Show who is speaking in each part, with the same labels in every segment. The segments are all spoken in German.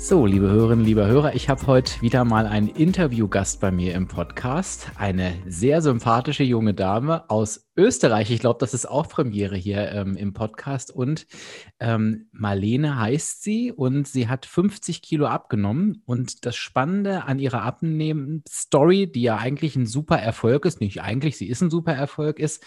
Speaker 1: So, liebe Hörerinnen, liebe Hörer, ich habe heute wieder mal einen Interviewgast bei mir im Podcast. Eine sehr sympathische junge Dame aus Österreich. Ich glaube, das ist auch Premiere hier ähm, im Podcast. Und ähm, Marlene heißt sie und sie hat 50 Kilo abgenommen. Und das Spannende an ihrer Abnehmen-Story, die ja eigentlich ein super Erfolg ist, nicht eigentlich, sie ist ein super Erfolg ist,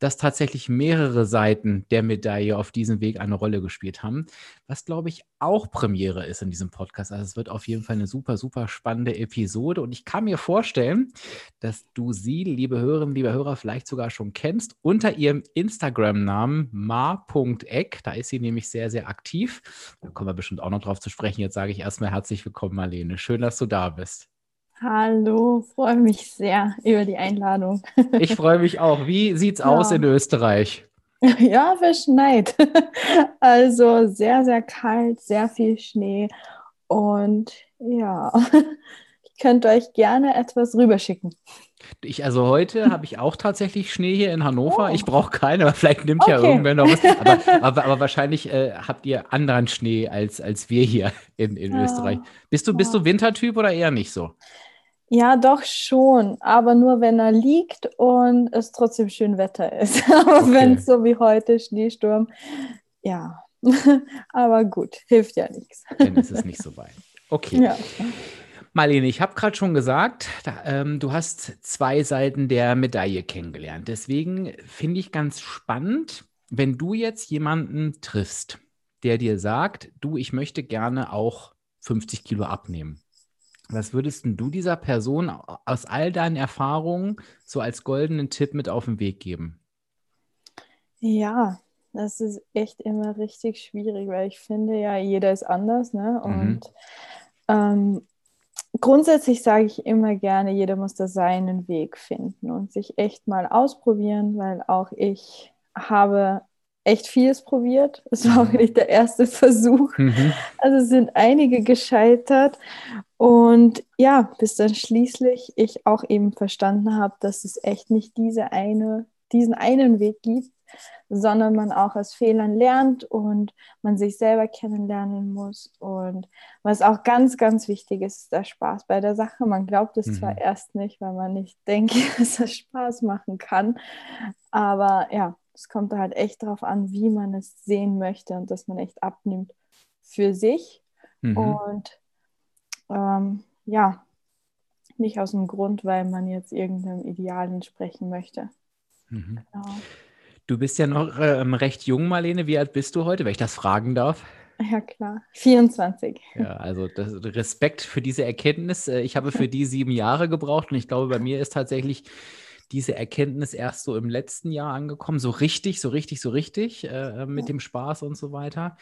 Speaker 1: dass tatsächlich mehrere Seiten der Medaille auf diesem Weg eine Rolle gespielt haben, was glaube ich auch Premiere ist in diesem Podcast. Also es wird auf jeden Fall eine super, super spannende Episode und ich kann mir vorstellen, dass du sie, liebe Hörerinnen, liebe Hörer, vielleicht sogar schon kennst unter ihrem Instagram-Namen ma.eck. Da ist sie nämlich sehr, sehr aktiv. Da kommen wir bestimmt auch noch drauf zu sprechen. Jetzt sage ich erstmal herzlich willkommen, Marlene. Schön, dass du da bist.
Speaker 2: Hallo, freue mich sehr über die Einladung.
Speaker 1: Ich freue mich auch. Wie sieht's ja. aus in Österreich?
Speaker 2: Ja, verschneit. Also sehr, sehr kalt, sehr viel Schnee. Und ja, ich könnte euch gerne etwas rüberschicken.
Speaker 1: Ich, also heute habe ich auch tatsächlich Schnee hier in Hannover. Oh. Ich brauche keinen, aber vielleicht nimmt okay. ja irgendwer noch was. Aber, aber, aber wahrscheinlich äh, habt ihr anderen Schnee als, als wir hier in, in ja. Österreich. Bist du, bist du Wintertyp oder eher nicht so?
Speaker 2: Ja, doch schon, aber nur wenn er liegt und es trotzdem schön Wetter ist. aber okay. wenn es so wie heute Schneesturm, ja, aber gut, hilft ja nichts.
Speaker 1: Dann ist es nicht so weit. Okay. Ja. Marlene, ich habe gerade schon gesagt, da, ähm, du hast zwei Seiten der Medaille kennengelernt. Deswegen finde ich ganz spannend, wenn du jetzt jemanden triffst, der dir sagt, du, ich möchte gerne auch 50 Kilo abnehmen. Was würdest du dieser Person aus all deinen Erfahrungen so als goldenen Tipp mit auf den Weg geben?
Speaker 2: Ja, das ist echt immer richtig schwierig, weil ich finde ja, jeder ist anders. Ne? Mhm. Und mhm. ähm, grundsätzlich sage ich immer gerne, jeder muss da seinen Weg finden und sich echt mal ausprobieren, weil auch ich habe echt vieles probiert. Es war auch mhm. nicht der erste Versuch. Mhm. Also sind einige gescheitert. Und ja, bis dann schließlich ich auch eben verstanden habe, dass es echt nicht diese eine, diesen einen Weg gibt, sondern man auch aus Fehlern lernt und man sich selber kennenlernen muss. Und was auch ganz, ganz wichtig ist, ist der Spaß bei der Sache. Man glaubt es mhm. zwar erst nicht, weil man nicht denkt, dass das Spaß machen kann, aber ja, es kommt halt echt darauf an, wie man es sehen möchte und dass man echt abnimmt für sich. Mhm. Und ähm, ja, nicht aus dem Grund, weil man jetzt irgendeinem Ideal entsprechen möchte.
Speaker 1: Mhm. Genau. Du bist ja noch ähm, recht jung, Marlene. Wie alt bist du heute, wenn ich das fragen darf?
Speaker 2: Ja, klar. 24.
Speaker 1: Ja, also das, Respekt für diese Erkenntnis. Äh, ich habe für die sieben Jahre gebraucht und ich glaube, bei mir ist tatsächlich diese Erkenntnis erst so im letzten Jahr angekommen, so richtig, so richtig, so richtig äh, mit dem Spaß und so weiter.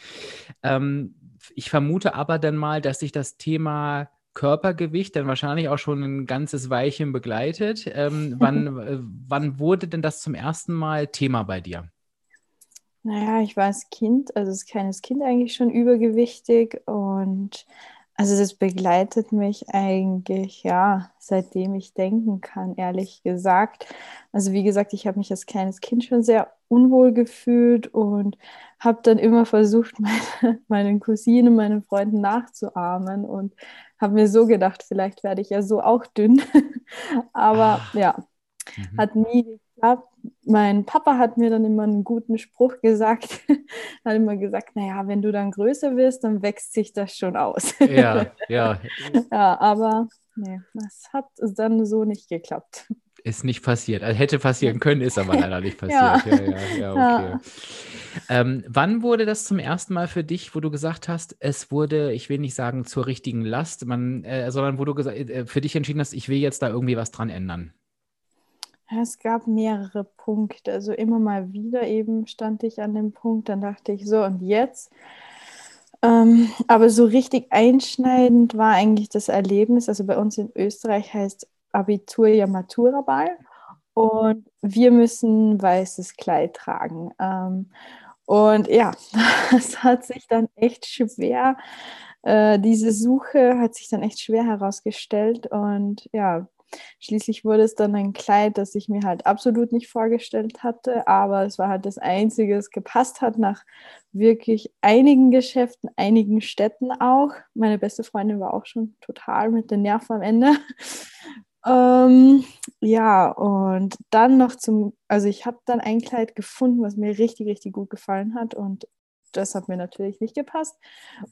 Speaker 1: Ähm, ich vermute aber dann mal, dass sich das Thema Körpergewicht dann wahrscheinlich auch schon ein ganzes Weilchen begleitet. Ähm, wann, äh, wann wurde denn das zum ersten Mal Thema bei dir?
Speaker 2: Naja, ich war als Kind, also als kleines Kind eigentlich schon übergewichtig und also das begleitet mich eigentlich, ja, seitdem ich denken kann, ehrlich gesagt. Also wie gesagt, ich habe mich als kleines Kind schon sehr unwohl gefühlt und habe dann immer versucht, meine, meinen Cousinen, meinen Freunden nachzuahmen und habe mir so gedacht, vielleicht werde ich ja so auch dünn. Aber ah. ja, mhm. hat nie geklappt. Mein Papa hat mir dann immer einen guten Spruch gesagt. hat immer gesagt, naja, wenn du dann größer wirst, dann wächst sich das schon aus.
Speaker 1: ja, ja.
Speaker 2: Ja, aber nee, das hat dann so nicht geklappt.
Speaker 1: Ist nicht passiert. Also hätte passieren können, ist aber leider nicht passiert. ja. Ja, ja, ja, okay. Ähm, wann wurde das zum ersten Mal für dich, wo du gesagt hast, es wurde, ich will nicht sagen zur richtigen Last, man, äh, sondern wo du äh, für dich entschieden hast, ich will jetzt da irgendwie was dran ändern?
Speaker 2: Es gab mehrere Punkte. Also immer mal wieder eben stand ich an dem Punkt, dann dachte ich so, und jetzt? Ähm, aber so richtig einschneidend war eigentlich das Erlebnis. Also bei uns in Österreich heißt Abitur ja Maturaball und wir müssen weißes Kleid tragen. Ähm, und ja, das hat sich dann echt schwer, äh, diese Suche hat sich dann echt schwer herausgestellt. Und ja, Schließlich wurde es dann ein Kleid, das ich mir halt absolut nicht vorgestellt hatte, aber es war halt das Einzige, das gepasst hat nach wirklich einigen Geschäften, einigen Städten auch. Meine beste Freundin war auch schon total mit den Nerven am Ende. Ähm, ja, und dann noch zum, also ich habe dann ein Kleid gefunden, was mir richtig, richtig gut gefallen hat und das hat mir natürlich nicht gepasst.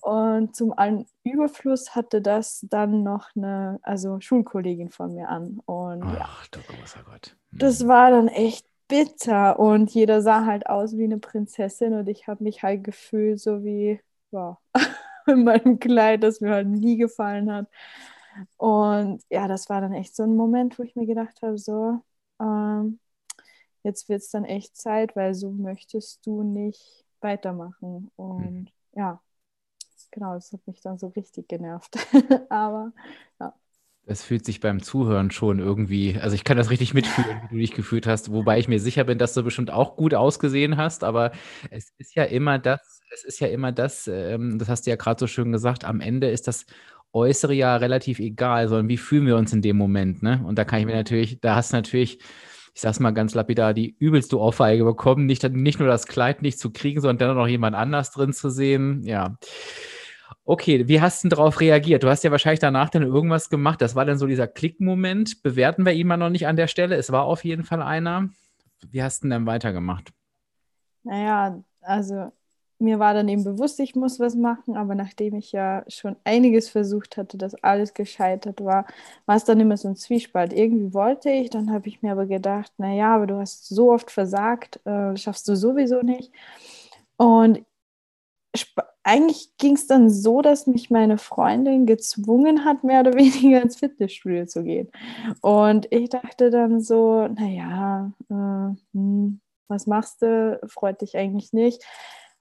Speaker 2: Und zum allen Überfluss hatte das dann noch eine, also Schulkollegin von mir an. Und Ach, ja, du großer Gott. Hm. Das war dann echt bitter und jeder sah halt aus wie eine Prinzessin und ich habe mich halt gefühlt so wie, wow, in meinem Kleid, das mir halt nie gefallen hat. Und ja, das war dann echt so ein Moment, wo ich mir gedacht habe, so, ähm, jetzt wird es dann echt Zeit, weil so möchtest du nicht weitermachen. Und mhm. ja, genau, das hat mich dann so richtig genervt. Aber ja.
Speaker 1: Das fühlt sich beim Zuhören schon irgendwie, also ich kann das richtig mitfühlen, wie du dich gefühlt hast, wobei ich mir sicher bin, dass du bestimmt auch gut ausgesehen hast, aber es ist ja immer das, es ist ja immer das, ähm, das hast du ja gerade so schön gesagt, am Ende ist das Äußere ja relativ egal, sondern wie fühlen wir uns in dem Moment, ne? Und da kann ich mir natürlich, da hast du natürlich ich sag's mal ganz lapidar, die übelste Ohrfeige bekommen, nicht, nicht nur das Kleid nicht zu kriegen, sondern dann noch jemand anders drin zu sehen. Ja. Okay, wie hast du darauf reagiert? Du hast ja wahrscheinlich danach dann irgendwas gemacht. Das war dann so dieser Klickmoment. Bewerten wir ihn mal noch nicht an der Stelle. Es war auf jeden Fall einer. Wie hast du denn dann weitergemacht?
Speaker 2: Naja, also mir war dann eben bewusst, ich muss was machen, aber nachdem ich ja schon einiges versucht hatte, dass alles gescheitert war, war es dann immer so ein Zwiespalt. Irgendwie wollte ich, dann habe ich mir aber gedacht, naja, aber du hast so oft versagt, äh, schaffst du sowieso nicht. Und eigentlich ging es dann so, dass mich meine Freundin gezwungen hat, mehr oder weniger ins Fitnessstudio zu gehen. Und ich dachte dann so, naja, äh, hm, was machst du? Freut dich eigentlich nicht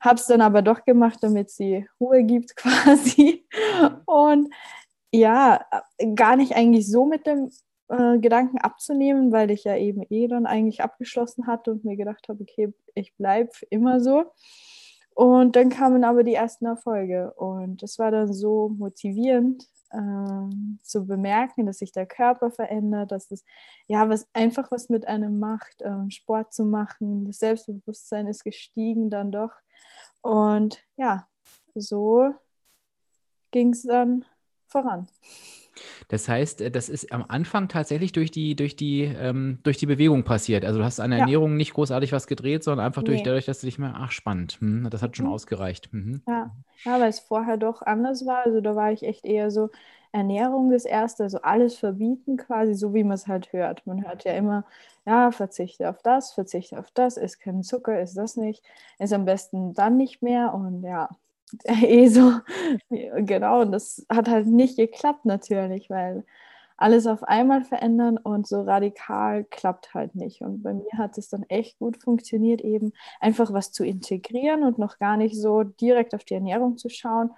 Speaker 2: habe es dann aber doch gemacht, damit sie Ruhe gibt quasi. Und ja, gar nicht eigentlich so mit dem äh, Gedanken abzunehmen, weil ich ja eben eh dann eigentlich abgeschlossen hatte und mir gedacht habe, okay, ich bleibe immer so. Und dann kamen aber die ersten Erfolge und es war dann so motivierend ähm, zu bemerken, dass sich der Körper verändert, dass es ja was einfach was mit einem macht, ähm, Sport zu machen, das Selbstbewusstsein ist gestiegen dann doch und ja, so ging es dann voran.
Speaker 1: Das heißt, äh, das ist am Anfang tatsächlich durch die, durch die, ähm, durch die Bewegung passiert. Also du hast an der ja. Ernährung nicht großartig was gedreht, sondern einfach durch nee. dadurch, dass du dich mehr, ach spannend, hm, das hat schon mhm. ausgereicht. Mhm.
Speaker 2: Ja. ja, weil es vorher doch anders war. Also da war ich echt eher so, Ernährung das Erste, also alles verbieten quasi, so wie man es halt hört. Man hört ja immer, ja, verzichte auf das, verzichte auf das, isst keinen Zucker, isst das nicht, ist am besten dann nicht mehr und ja, eh so, genau, und das hat halt nicht geklappt natürlich, weil alles auf einmal verändern und so radikal klappt halt nicht. Und bei mir hat es dann echt gut funktioniert, eben einfach was zu integrieren und noch gar nicht so direkt auf die Ernährung zu schauen,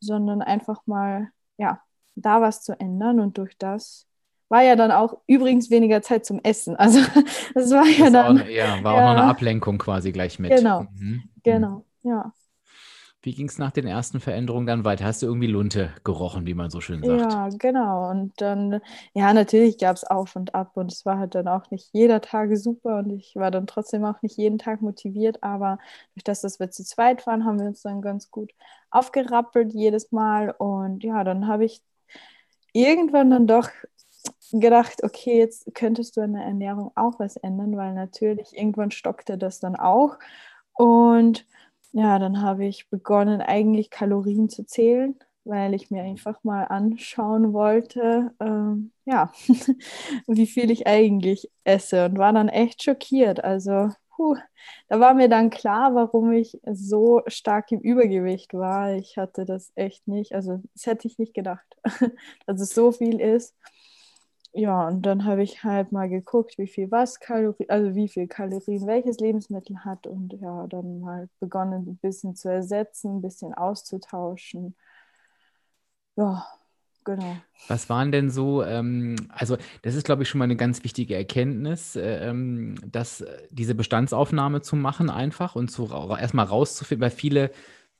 Speaker 2: sondern einfach mal, ja, da was zu ändern und durch das war ja dann auch übrigens weniger Zeit zum Essen. Also das war das ja dann.
Speaker 1: Auch, ja, war ja, auch noch eine Ablenkung quasi gleich mit.
Speaker 2: Genau, mhm. genau, ja.
Speaker 1: Wie ging es nach den ersten Veränderungen dann weiter? Hast du irgendwie Lunte gerochen, wie man so schön sagt?
Speaker 2: Ja, genau. Und dann, ja, natürlich gab es auf und ab und es war halt dann auch nicht jeder Tag super und ich war dann trotzdem auch nicht jeden Tag motiviert, aber durch das, dass wir zu zweit waren, haben wir uns dann ganz gut aufgerappelt jedes Mal und ja, dann habe ich irgendwann dann doch gedacht, okay, jetzt könntest du an der Ernährung auch was ändern, weil natürlich irgendwann stockte das dann auch. Und ja, dann habe ich begonnen, eigentlich Kalorien zu zählen, weil ich mir einfach mal anschauen wollte, ähm, ja, wie viel ich eigentlich esse und war dann echt schockiert. Also puh, da war mir dann klar, warum ich so stark im Übergewicht war. Ich hatte das echt nicht, also das hätte ich nicht gedacht, dass es so viel ist. ja, und dann habe ich halt mal geguckt, wie viel was Kalorien, also wie viel Kalorien welches Lebensmittel hat und ja, dann mal begonnen, ein bisschen zu ersetzen, ein bisschen auszutauschen. Ja, genau.
Speaker 1: Was waren denn so, ähm, also das ist, glaube ich, schon mal eine ganz wichtige Erkenntnis, äh, ähm, dass äh, diese Bestandsaufnahme zu machen einfach und zu erstmal rauszufinden, weil viele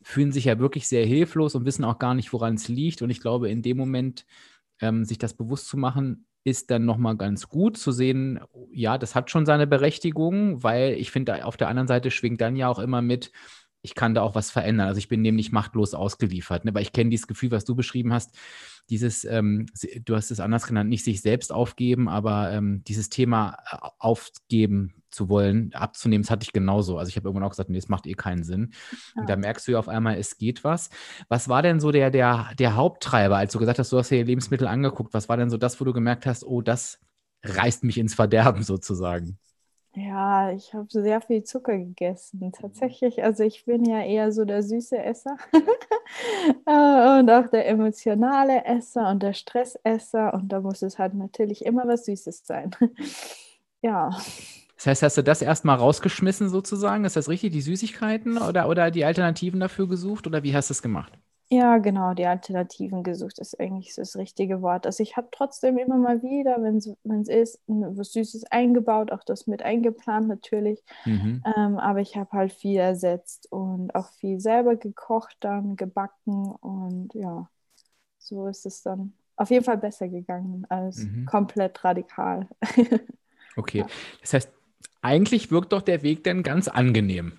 Speaker 1: fühlen sich ja wirklich sehr hilflos und wissen auch gar nicht, woran es liegt. Und ich glaube, in dem Moment ähm, sich das bewusst zu machen, ist dann nochmal ganz gut zu sehen, ja, das hat schon seine Berechtigung, weil ich finde, auf der anderen Seite schwingt dann ja auch immer mit, ich kann da auch was verändern. Also ich bin nämlich machtlos ausgeliefert, ne? weil ich kenne dieses Gefühl, was du beschrieben hast, dieses, ähm, du hast es anders genannt, nicht sich selbst aufgeben, aber ähm, dieses Thema äh, aufgeben zu wollen, abzunehmen, das hatte ich genauso. Also ich habe irgendwann auch gesagt, nee, das macht eh keinen Sinn. Ja. Und da merkst du ja auf einmal, es geht was. Was war denn so der, der, der Haupttreiber, als du gesagt hast, du hast dir Lebensmittel angeguckt, was war denn so das, wo du gemerkt hast, oh, das reißt mich ins Verderben sozusagen?
Speaker 2: Ja, ich habe sehr viel Zucker gegessen, tatsächlich. Also ich bin ja eher so der süße Esser äh, und auch der emotionale Esser und der Stressesser. Und da muss es halt natürlich immer was Süßes sein. ja.
Speaker 1: Das heißt, hast du das erstmal rausgeschmissen sozusagen? Ist das richtig, die Süßigkeiten oder, oder die Alternativen dafür gesucht oder wie hast du es gemacht?
Speaker 2: Ja, genau, die Alternativen gesucht ist eigentlich das richtige Wort. Also ich habe trotzdem immer mal wieder, wenn es ist, was Süßes eingebaut, auch das mit eingeplant natürlich. Mhm. Ähm, aber ich habe halt viel ersetzt und auch viel selber gekocht, dann gebacken und ja, so ist es dann auf jeden Fall besser gegangen als mhm. komplett radikal.
Speaker 1: okay, das heißt, eigentlich wirkt doch der Weg dann ganz angenehm.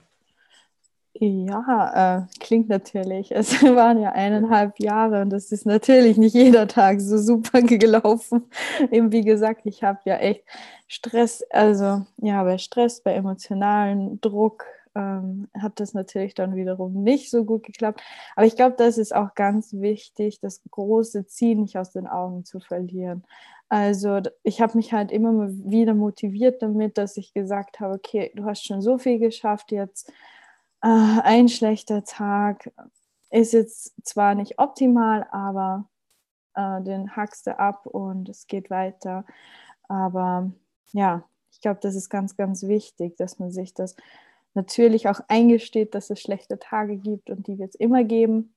Speaker 2: Ja, äh, klingt natürlich. Es waren ja eineinhalb Jahre und das ist natürlich nicht jeder Tag so super gelaufen. Eben wie gesagt, ich habe ja echt Stress, also ja, bei Stress, bei emotionalen Druck ähm, hat das natürlich dann wiederum nicht so gut geklappt. Aber ich glaube, das ist auch ganz wichtig, das große Ziel nicht aus den Augen zu verlieren. Also ich habe mich halt immer wieder motiviert damit, dass ich gesagt habe, okay, du hast schon so viel geschafft jetzt äh, ein schlechter Tag ist jetzt zwar nicht optimal, aber äh, den hackst du ab und es geht weiter. Aber ja, ich glaube, das ist ganz, ganz wichtig, dass man sich das natürlich auch eingesteht, dass es schlechte Tage gibt und die wird es immer geben.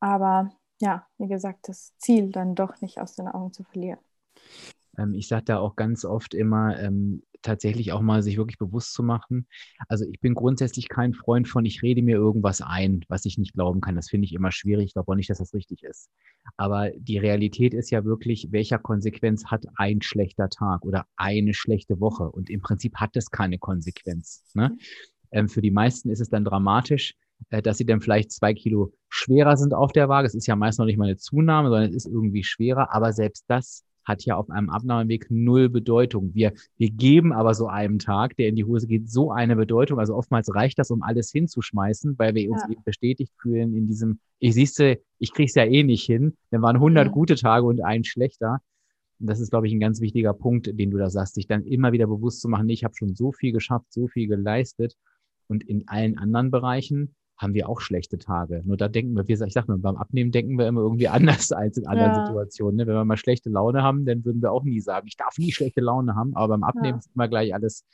Speaker 2: Aber ja, wie gesagt, das Ziel dann doch nicht aus den Augen zu verlieren.
Speaker 1: Ähm, ich sage da auch ganz oft immer, ähm, tatsächlich auch mal sich wirklich bewusst zu machen. Also ich bin grundsätzlich kein Freund von, ich rede mir irgendwas ein, was ich nicht glauben kann. Das finde ich immer schwierig. Ich glaube auch nicht, dass das richtig ist. Aber die Realität ist ja wirklich, welcher Konsequenz hat ein schlechter Tag oder eine schlechte Woche? Und im Prinzip hat es keine Konsequenz. Ne? Mhm. Ähm, für die meisten ist es dann dramatisch, äh, dass sie dann vielleicht zwei Kilo schwerer sind auf der Waage. Es ist ja meist noch nicht mal eine Zunahme, sondern es ist irgendwie schwerer. Aber selbst das hat ja auf einem Abnahmeweg null Bedeutung. Wir, wir geben aber so einem Tag, der in die Hose geht, so eine Bedeutung. Also oftmals reicht das, um alles hinzuschmeißen, weil wir uns ja. eben bestätigt fühlen in diesem, ich siehste, ich krieg's ja eh nicht hin. Dann waren 100 ja. gute Tage und ein schlechter. Und das ist, glaube ich, ein ganz wichtiger Punkt, den du da sagst, sich dann immer wieder bewusst zu machen, nee, ich habe schon so viel geschafft, so viel geleistet. Und in allen anderen Bereichen haben wir auch schlechte Tage. Nur da denken wir, ich sag mal, beim Abnehmen denken wir immer irgendwie anders als in anderen ja. Situationen. Ne? Wenn wir mal schlechte Laune haben, dann würden wir auch nie sagen, ich darf nie schlechte Laune haben, aber beim Abnehmen ja. ist immer gleich alles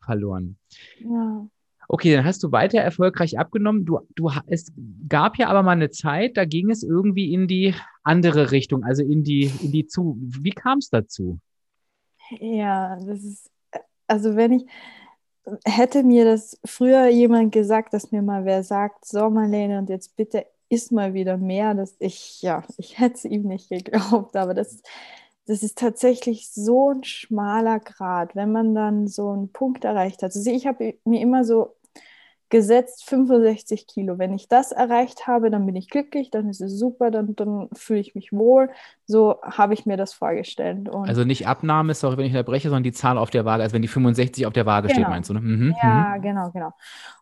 Speaker 1: verloren. Ja. Okay, dann hast du weiter erfolgreich abgenommen. Du, du, es gab ja aber mal eine Zeit, da ging es irgendwie in die andere Richtung, also in die, in die zu. Wie kam es dazu?
Speaker 2: Ja, das ist, also wenn ich, hätte mir das früher jemand gesagt, dass mir mal wer sagt, so Marlene, und jetzt bitte isst mal wieder mehr, dass ich, ja, ich hätte es ihm nicht geglaubt, aber das, das ist tatsächlich so ein schmaler Grad, wenn man dann so einen Punkt erreicht hat. Also ich habe mir immer so gesetzt 65 Kilo. Wenn ich das erreicht habe, dann bin ich glücklich, dann ist es super, dann, dann fühle ich mich wohl. So habe ich mir das vorgestellt.
Speaker 1: Und also nicht Abnahme, sorry, wenn ich unterbreche, sondern die Zahl auf der Waage, also wenn die 65 auf der Waage
Speaker 2: genau.
Speaker 1: steht, meinst du? Ne? Mhm.
Speaker 2: Ja, mhm. genau, genau.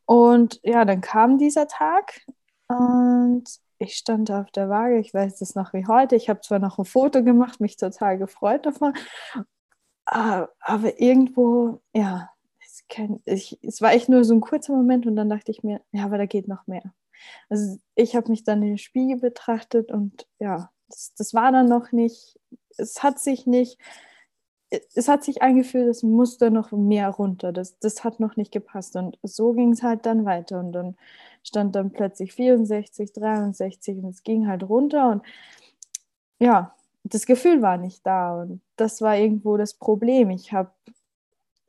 Speaker 2: Und ja, dann kam dieser Tag und ich stand auf der Waage, ich weiß das noch wie heute. Ich habe zwar noch ein Foto gemacht, mich total gefreut davon, aber irgendwo, ja, kein, ich, es war echt nur so ein kurzer Moment und dann dachte ich mir, ja, aber da geht noch mehr. Also ich habe mich dann in den Spiegel betrachtet und ja, das, das war dann noch nicht es hat sich nicht, es hat sich eingefühlt, es musste noch mehr runter. Das, das hat noch nicht gepasst. Und so ging es halt dann weiter. Und dann stand dann plötzlich 64, 63 und es ging halt runter. Und ja, das Gefühl war nicht da. Und das war irgendwo das Problem. Ich habe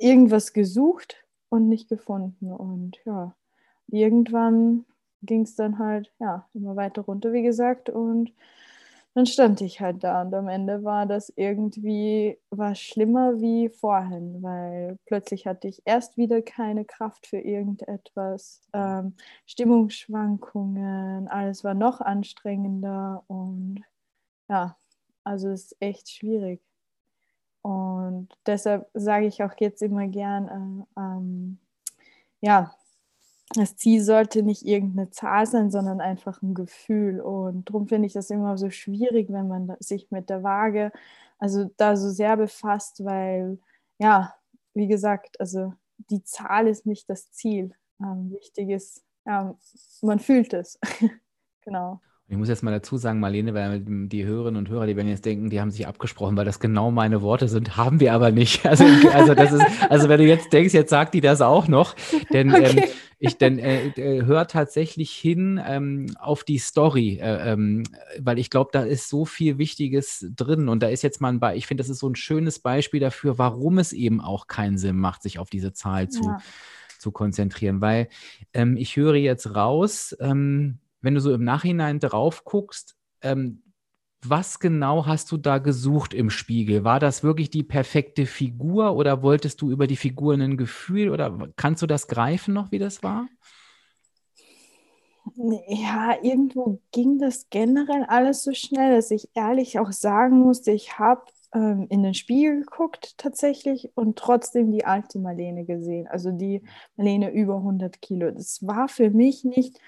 Speaker 2: irgendwas gesucht und nicht gefunden. Und ja, irgendwann ging es dann halt ja immer weiter runter, wie gesagt. Und dann stand ich halt da und am Ende war das irgendwie war schlimmer wie vorhin, weil plötzlich hatte ich erst wieder keine Kraft für irgendetwas, ähm, Stimmungsschwankungen, alles war noch anstrengender und ja, also es ist echt schwierig. Und deshalb sage ich auch jetzt immer gern, äh, ähm, ja, das Ziel sollte nicht irgendeine Zahl sein, sondern einfach ein Gefühl. Und darum finde ich das immer so schwierig, wenn man sich mit der Waage, also da so sehr befasst, weil, ja, wie gesagt, also die Zahl ist nicht das Ziel. Ähm, wichtig ist, ja, man fühlt es. genau.
Speaker 1: Ich muss jetzt mal dazu sagen, Marlene, weil die Hörerinnen und Hörer, die werden jetzt denken, die haben sich abgesprochen, weil das genau meine Worte sind, haben wir aber nicht. Also, also, das ist, also wenn du jetzt denkst, jetzt sagt die das auch noch, denn ähm, okay. ähm, ich denn äh, äh, höre tatsächlich hin ähm, auf die Story, äh, ähm, weil ich glaube, da ist so viel Wichtiges drin und da ist jetzt mal ein Beispiel, ich finde, das ist so ein schönes Beispiel dafür, warum es eben auch keinen Sinn macht, sich auf diese Zahl zu, ja. zu konzentrieren, weil ähm, ich höre jetzt raus, ähm, wenn du so im Nachhinein drauf guckst, ähm, was genau hast du da gesucht im Spiegel? War das wirklich die perfekte Figur oder wolltest du über die Figur ein Gefühl oder kannst du das greifen noch, wie das war?
Speaker 2: Ja, irgendwo ging das generell alles so schnell, dass ich ehrlich auch sagen musste, ich habe ähm, in den Spiegel geguckt tatsächlich und trotzdem die alte Marlene gesehen, also die Marlene über 100 Kilo. Das war für mich nicht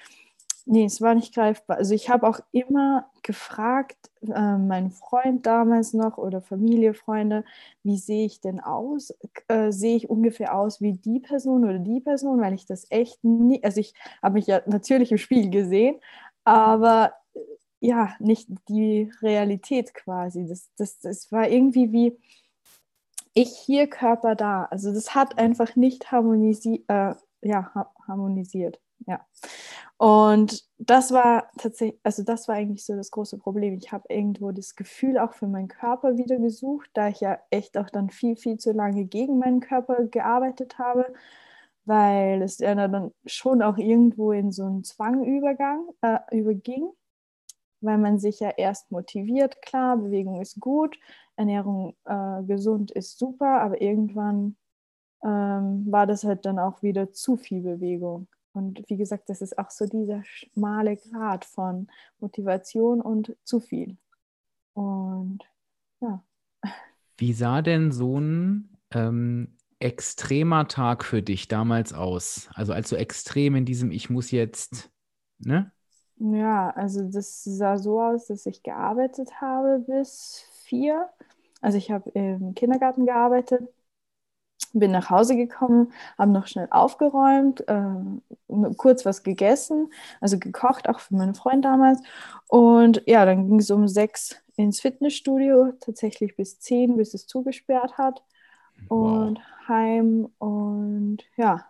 Speaker 2: Nee, es war nicht greifbar. Also ich habe auch immer gefragt, äh, meinen Freund damals noch oder Familie, Freunde, wie sehe ich denn aus? Äh, sehe ich ungefähr aus wie die Person oder die Person, weil ich das echt nie, also ich habe mich ja natürlich im Spiel gesehen, aber äh, ja, nicht die Realität quasi. Das, das, das war irgendwie wie ich hier, Körper da. Also das hat einfach nicht harmonisi äh, ja, harmonisiert ja. Und das war tatsächlich, also das war eigentlich so das große Problem. Ich habe irgendwo das Gefühl auch für meinen Körper wieder gesucht, da ich ja echt auch dann viel, viel zu lange gegen meinen Körper gearbeitet habe, weil es ja dann schon auch irgendwo in so einen Zwang übergang, äh, überging, weil man sich ja erst motiviert, klar, Bewegung ist gut, Ernährung äh, gesund ist super, aber irgendwann ähm, war das halt dann auch wieder zu viel Bewegung. Und wie gesagt, das ist auch so dieser schmale Grad von Motivation und zu viel. Und ja.
Speaker 1: Wie sah denn so ein ähm, extremer Tag für dich damals aus? Also als du extrem in diesem Ich muss jetzt, ne?
Speaker 2: Ja, also das sah so aus, dass ich gearbeitet habe bis vier. Also ich habe im Kindergarten gearbeitet bin nach Hause gekommen, habe noch schnell aufgeräumt, äh, kurz was gegessen, also gekocht, auch für meinen Freund damals. Und ja, dann ging es um sechs ins Fitnessstudio, tatsächlich bis zehn, bis es zugesperrt hat. Wow. Und heim und ja,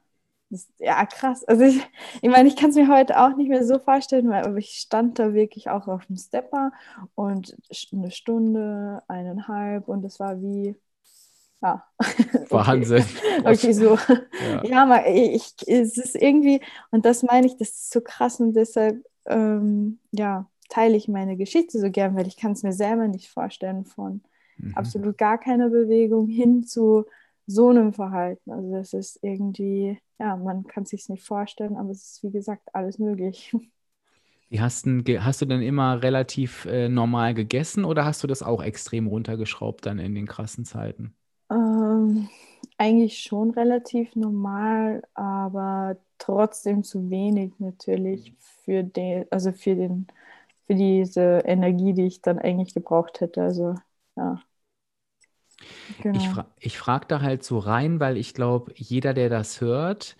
Speaker 2: das, ja, krass. Also ich, ich meine, ich kann es mir heute auch nicht mehr so vorstellen, weil ich stand da wirklich auch auf dem Stepper und eine Stunde, eineinhalb und es war wie ja.
Speaker 1: Wahnsinn.
Speaker 2: okay, so. Ja, ja aber ich, es ist irgendwie, und das meine ich, das ist so krass und deshalb, ähm, ja, teile ich meine Geschichte so gern, weil ich kann es mir selber nicht vorstellen von mhm. absolut gar keiner Bewegung hin zu so einem Verhalten. Also das ist irgendwie, ja, man kann es sich nicht vorstellen, aber es ist wie gesagt alles möglich.
Speaker 1: Wie hast, denn, hast du denn immer relativ äh, normal gegessen oder hast du das auch extrem runtergeschraubt dann in den krassen Zeiten?
Speaker 2: Ähm, eigentlich schon relativ normal, aber trotzdem zu wenig natürlich für den, also für den, für diese Energie, die ich dann eigentlich gebraucht hätte. Also ja.
Speaker 1: Genau. Ich, fra ich frage da halt so rein, weil ich glaube, jeder, der das hört,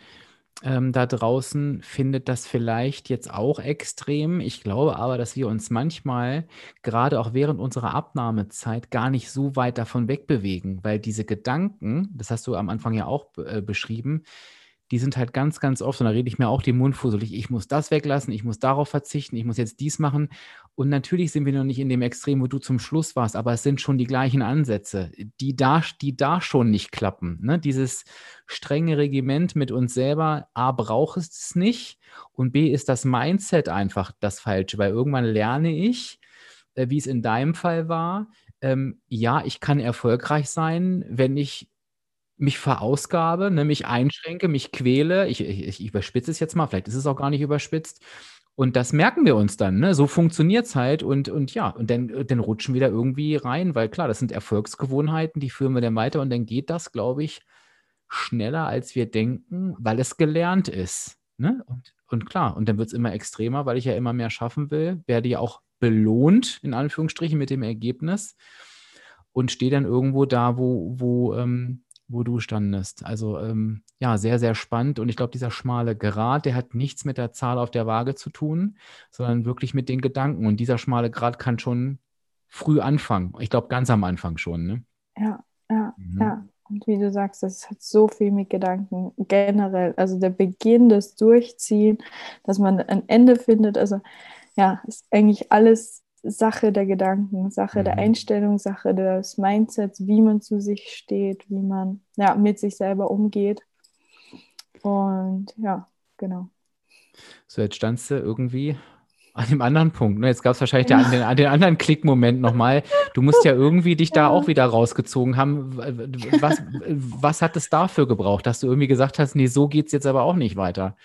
Speaker 1: ähm, da draußen findet das vielleicht jetzt auch extrem. Ich glaube aber, dass wir uns manchmal, gerade auch während unserer Abnahmezeit, gar nicht so weit davon wegbewegen, weil diese Gedanken, das hast du am Anfang ja auch äh, beschrieben, die sind halt ganz, ganz oft, und da rede ich mir auch den Mund fusselig, ich muss das weglassen, ich muss darauf verzichten, ich muss jetzt dies machen. Und natürlich sind wir noch nicht in dem Extrem, wo du zum Schluss warst, aber es sind schon die gleichen Ansätze, die da, die da schon nicht klappen. Ne? Dieses strenge Regiment mit uns selber, A, braucht es nicht und B, ist das Mindset einfach das Falsche, weil irgendwann lerne ich, äh, wie es in deinem Fall war, ähm, ja, ich kann erfolgreich sein, wenn ich mich verausgabe, ne, mich einschränke, mich quäle. Ich, ich, ich überspitze es jetzt mal, vielleicht ist es auch gar nicht überspitzt. Und das merken wir uns dann, ne? So funktioniert es halt und, und ja, und dann, dann rutschen wir da irgendwie rein, weil klar, das sind Erfolgsgewohnheiten, die führen wir dann weiter und dann geht das, glaube ich, schneller, als wir denken, weil es gelernt ist. Ne? Und, und klar, und dann wird es immer extremer, weil ich ja immer mehr schaffen will, werde ja auch belohnt, in Anführungsstrichen, mit dem Ergebnis und stehe dann irgendwo da, wo, wo ähm, wo du standest. Also ähm, ja, sehr, sehr spannend. Und ich glaube, dieser schmale Grat, der hat nichts mit der Zahl auf der Waage zu tun, sondern wirklich mit den Gedanken. Und dieser schmale Grat kann schon früh anfangen. Ich glaube, ganz am Anfang schon. Ne?
Speaker 2: Ja, ja, mhm. ja. Und wie du sagst, das hat so viel mit Gedanken generell. Also der Beginn, das Durchziehen, dass man ein Ende findet. Also ja, ist eigentlich alles Sache der Gedanken, Sache mhm. der Einstellung, Sache des Mindsets, wie man zu sich steht, wie man ja, mit sich selber umgeht. Und ja, genau.
Speaker 1: So, jetzt standst du irgendwie an dem anderen Punkt. Ne? Jetzt gab es wahrscheinlich ja. den, den, den, anderen Klickmoment nochmal. Du musst ja irgendwie dich da auch wieder rausgezogen haben. Was, was hat es dafür gebraucht, dass du irgendwie gesagt hast, nee, so geht es jetzt aber auch nicht weiter?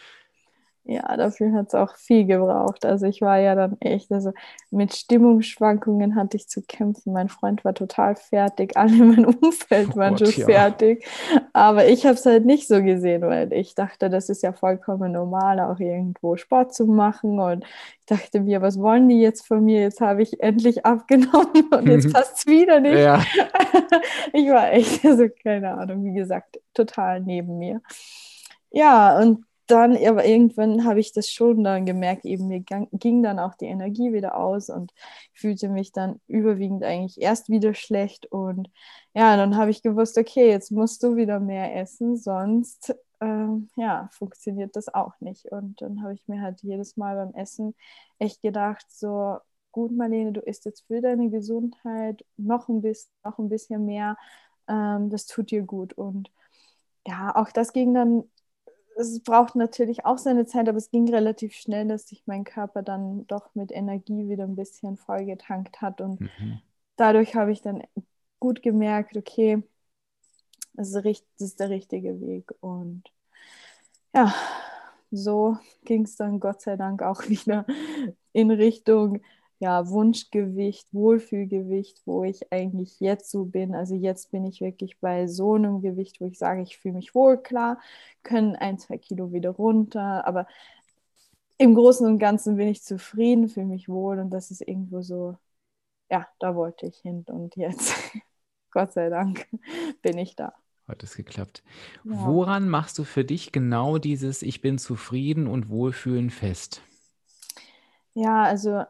Speaker 2: Ja, dafür hat es auch viel gebraucht. Also ich war ja dann echt, also mit Stimmungsschwankungen hatte ich zu kämpfen. Mein Freund war total fertig, alle in meinem Umfeld oh waren Gott, schon ja. fertig. Aber ich habe es halt nicht so gesehen, weil ich dachte, das ist ja vollkommen normal, auch irgendwo Sport zu machen. Und ich dachte mir, was wollen die jetzt von mir? Jetzt habe ich endlich abgenommen und jetzt passt es wieder nicht. Ja. ich war echt, also keine Ahnung, wie gesagt, total neben mir. Ja, und dann, aber irgendwann habe ich das schon dann gemerkt, eben mir ging dann auch die Energie wieder aus und fühlte mich dann überwiegend eigentlich erst wieder schlecht und ja, dann habe ich gewusst, okay, jetzt musst du wieder mehr essen, sonst ähm, ja, funktioniert das auch nicht. Und dann habe ich mir halt jedes Mal beim Essen echt gedacht, so, gut, Marlene, du isst jetzt für deine Gesundheit noch ein bisschen, noch ein bisschen mehr, ähm, das tut dir gut. Und ja, auch das ging dann es braucht natürlich auch seine Zeit, aber es ging relativ schnell, dass sich mein Körper dann doch mit Energie wieder ein bisschen vollgetankt hat. Und mhm. dadurch habe ich dann gut gemerkt, okay, das ist, das ist der richtige Weg. Und ja, so ging es dann Gott sei Dank auch wieder in Richtung ja, Wunschgewicht, Wohlfühlgewicht, wo ich eigentlich jetzt so bin. Also jetzt bin ich wirklich bei so einem Gewicht, wo ich sage, ich fühle mich wohl, klar, können ein, zwei Kilo wieder runter, aber im Großen und Ganzen bin ich zufrieden, fühle mich wohl und das ist irgendwo so, ja, da wollte ich hin und jetzt, Gott sei Dank, bin ich da.
Speaker 1: Hat es geklappt. Ja. Woran machst du für dich genau dieses Ich bin zufrieden und Wohlfühlen fest?
Speaker 2: Ja, also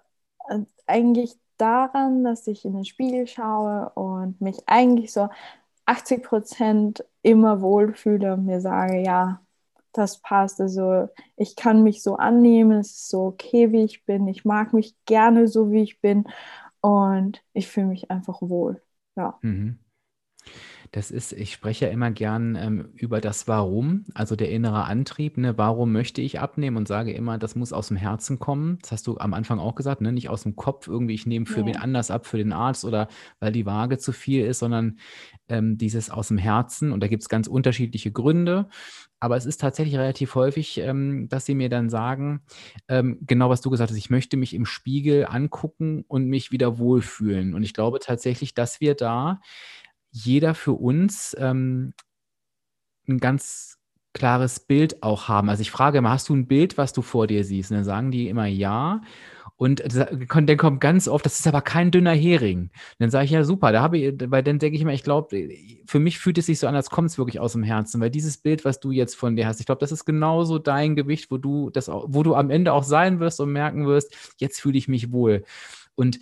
Speaker 2: eigentlich daran, dass ich in den Spiegel schaue und mich eigentlich so 80 Prozent immer wohlfühle und mir sage, ja, das passt. Also ich kann mich so annehmen, es ist so okay, wie ich bin. Ich mag mich gerne so, wie ich bin und ich fühle mich einfach wohl. Ja. Mhm.
Speaker 1: Das ist, ich spreche ja immer gern ähm, über das Warum, also der innere Antrieb. Ne? Warum möchte ich abnehmen und sage immer, das muss aus dem Herzen kommen. Das hast du am Anfang auch gesagt, ne? nicht aus dem Kopf irgendwie, ich nehme für ja. wen anders ab, für den Arzt oder weil die Waage zu viel ist, sondern ähm, dieses aus dem Herzen. Und da gibt es ganz unterschiedliche Gründe. Aber es ist tatsächlich relativ häufig, ähm, dass sie mir dann sagen, ähm, genau was du gesagt hast, ich möchte mich im Spiegel angucken und mich wieder wohlfühlen. Und ich glaube tatsächlich, dass wir da jeder für uns ähm, ein ganz klares Bild auch haben. Also ich frage immer, hast du ein Bild, was du vor dir siehst? Und dann sagen die immer ja. Und der kommt ganz oft, das ist aber kein dünner Hering. dann sage ich, ja, super, da habe ich, weil dann denke ich immer, ich glaube, für mich fühlt es sich so an, als kommt es wirklich aus dem Herzen, weil dieses Bild, was du jetzt von dir hast, ich glaube, das ist genauso dein Gewicht, wo du das, wo du am Ende auch sein wirst und merken wirst, jetzt fühle ich mich wohl. Und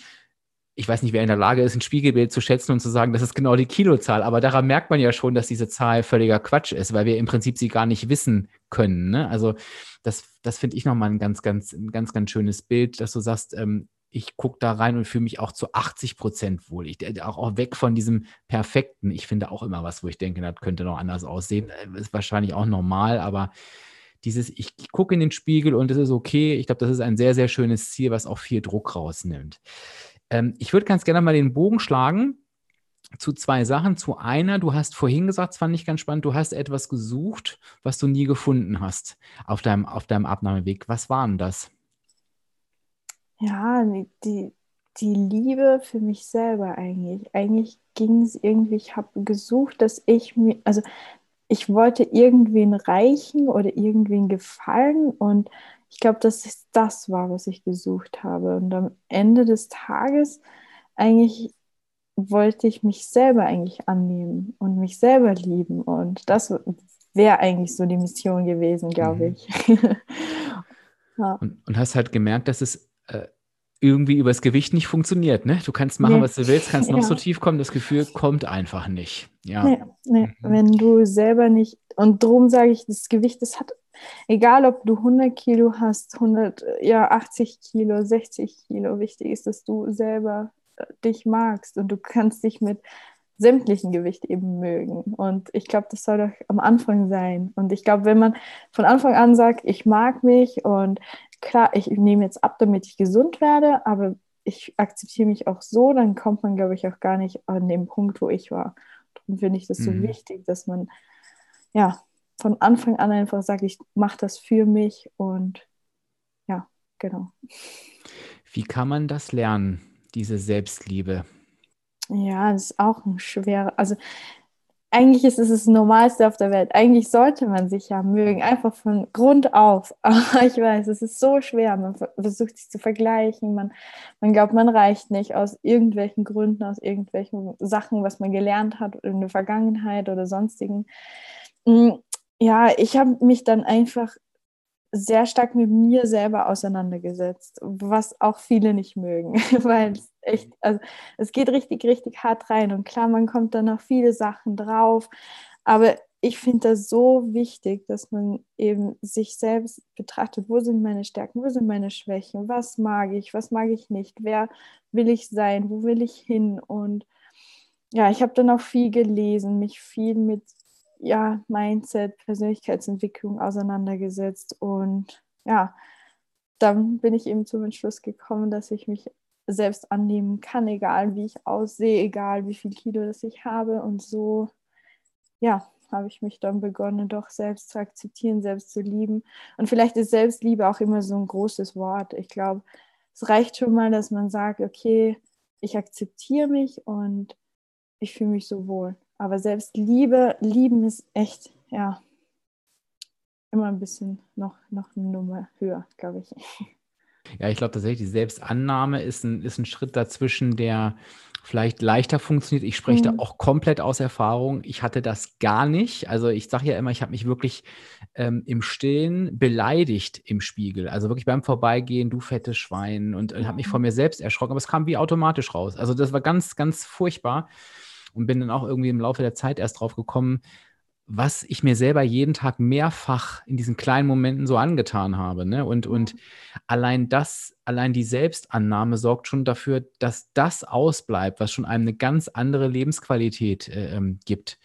Speaker 1: ich weiß nicht, wer in der Lage ist, ein Spiegelbild zu schätzen und zu sagen, das ist genau die Kilozahl, aber daran merkt man ja schon, dass diese Zahl völliger Quatsch ist, weil wir im Prinzip sie gar nicht wissen können. Ne? Also das, das finde ich nochmal ein ganz, ganz, ein ganz, ganz schönes Bild, dass du sagst, ähm, ich gucke da rein und fühle mich auch zu 80 Prozent wohl. Ich, äh, auch, auch weg von diesem Perfekten. Ich finde auch immer was, wo ich denke, das könnte noch anders aussehen. Äh, ist wahrscheinlich auch normal, aber dieses, ich gucke in den Spiegel und es ist okay. Ich glaube, das ist ein sehr, sehr schönes Ziel, was auch viel Druck rausnimmt. Ähm, ich würde ganz gerne mal den Bogen schlagen zu zwei Sachen. Zu einer, du hast vorhin gesagt, das fand ich ganz spannend, du hast etwas gesucht, was du nie gefunden hast auf deinem, auf deinem Abnahmeweg. Was war denn das?
Speaker 2: Ja, die, die Liebe für mich selber eigentlich. Eigentlich ging es irgendwie, ich habe gesucht, dass ich mir, also ich wollte irgendwen reichen oder irgendwen gefallen und ich glaube, dass es das war, was ich gesucht habe. Und am Ende des Tages eigentlich wollte ich mich selber eigentlich annehmen und mich selber lieben. Und das wäre eigentlich so die Mission gewesen, glaube mhm. ich.
Speaker 1: ja. und, und, hast halt gemerkt, dass es äh, irgendwie übers Gewicht nicht funktioniert. Ne? Du kannst machen, nee. was du willst, kannst noch ja. so tief kommen, das Gefühl kommt einfach nicht. Ja.
Speaker 2: Nee, nee. Mhm. wenn du selber nicht, und darum sage ich, das Gewicht, das hat Egal, ob du 100 Kilo hast, 100, ja, 80 Kilo, 60 Kilo, wichtig ist, dass du selber äh, dich magst und du kannst dich mit sämtlichen Gewicht eben mögen. Und ich glaube, das soll doch am Anfang sein. Und ich glaube, wenn man von Anfang an sagt, ich mag mich und klar, ich nehme jetzt ab, damit ich gesund werde, aber ich akzeptiere mich auch so, dann kommt man, glaube ich, auch gar nicht an den Punkt, wo ich war. Darum finde ich das so mhm. wichtig, dass man ja von Anfang an einfach sage, ich mache das für mich und ja, genau.
Speaker 1: Wie kann man das lernen, diese Selbstliebe?
Speaker 2: Ja, das ist auch ein schwerer, also eigentlich ist es das Normalste auf der Welt. Eigentlich sollte man sich ja mögen, einfach von Grund auf. Aber ich weiß, es ist so schwer. Man versucht sich zu vergleichen. Man, man glaubt, man reicht nicht aus irgendwelchen Gründen, aus irgendwelchen Sachen, was man gelernt hat in der Vergangenheit oder sonstigen. Ja, ich habe mich dann einfach sehr stark mit mir selber auseinandergesetzt, was auch viele nicht mögen, weil es echt, also es geht richtig, richtig hart rein und klar, man kommt dann noch viele Sachen drauf, aber ich finde das so wichtig, dass man eben sich selbst betrachtet, wo sind meine Stärken, wo sind meine Schwächen, was mag ich, was mag ich nicht, wer will ich sein, wo will ich hin und ja, ich habe dann auch viel gelesen, mich viel mit ja, Mindset, Persönlichkeitsentwicklung auseinandergesetzt und ja, dann bin ich eben zum Entschluss gekommen, dass ich mich selbst annehmen kann, egal wie ich aussehe, egal wie viel Kilo das ich habe. Und so, ja, habe ich mich dann begonnen, doch selbst zu akzeptieren, selbst zu lieben. Und vielleicht ist Selbstliebe auch immer so ein großes Wort. Ich glaube, es reicht schon mal, dass man sagt, okay, ich akzeptiere mich und ich fühle mich so wohl. Aber selbst Liebe, lieben ist echt, ja, immer ein bisschen noch, noch eine Nummer höher, glaube ich.
Speaker 1: Ja, ich glaube tatsächlich, die Selbstannahme ist ein, ist ein Schritt dazwischen, der vielleicht leichter funktioniert. Ich spreche mhm. da auch komplett aus Erfahrung. Ich hatte das gar nicht. Also ich sage ja immer, ich habe mich wirklich ähm, im Stillen beleidigt im Spiegel. Also wirklich beim Vorbeigehen, du fettes Schwein und, und habe mich vor mir selbst erschrocken. Aber es kam wie automatisch raus. Also das war ganz, ganz furchtbar und bin dann auch irgendwie im Laufe der Zeit erst drauf gekommen, was ich mir selber jeden Tag mehrfach in diesen kleinen Momenten so angetan habe. Ne? Und, und allein das allein die Selbstannahme sorgt schon dafür, dass das ausbleibt, was schon einem eine ganz andere Lebensqualität äh, ähm, gibt.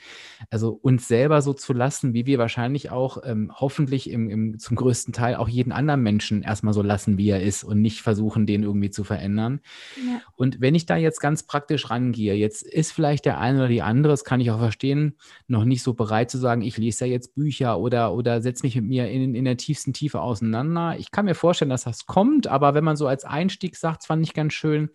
Speaker 1: Also uns selber so zu lassen, wie wir wahrscheinlich auch ähm, hoffentlich im, im, zum größten Teil auch jeden anderen Menschen erstmal so lassen, wie er ist und nicht versuchen, den irgendwie zu verändern. Ja. Und wenn ich da jetzt ganz praktisch rangehe, jetzt ist vielleicht der eine oder die andere, das kann ich auch verstehen, noch nicht so bereit zu sagen, ich lese ja jetzt Bücher oder, oder setze mich mit mir in, in der tiefsten Tiefe auseinander. Ich kann mir vorstellen, dass das kommt, aber wenn man man so als Einstieg sagt, fand ich ganz schön.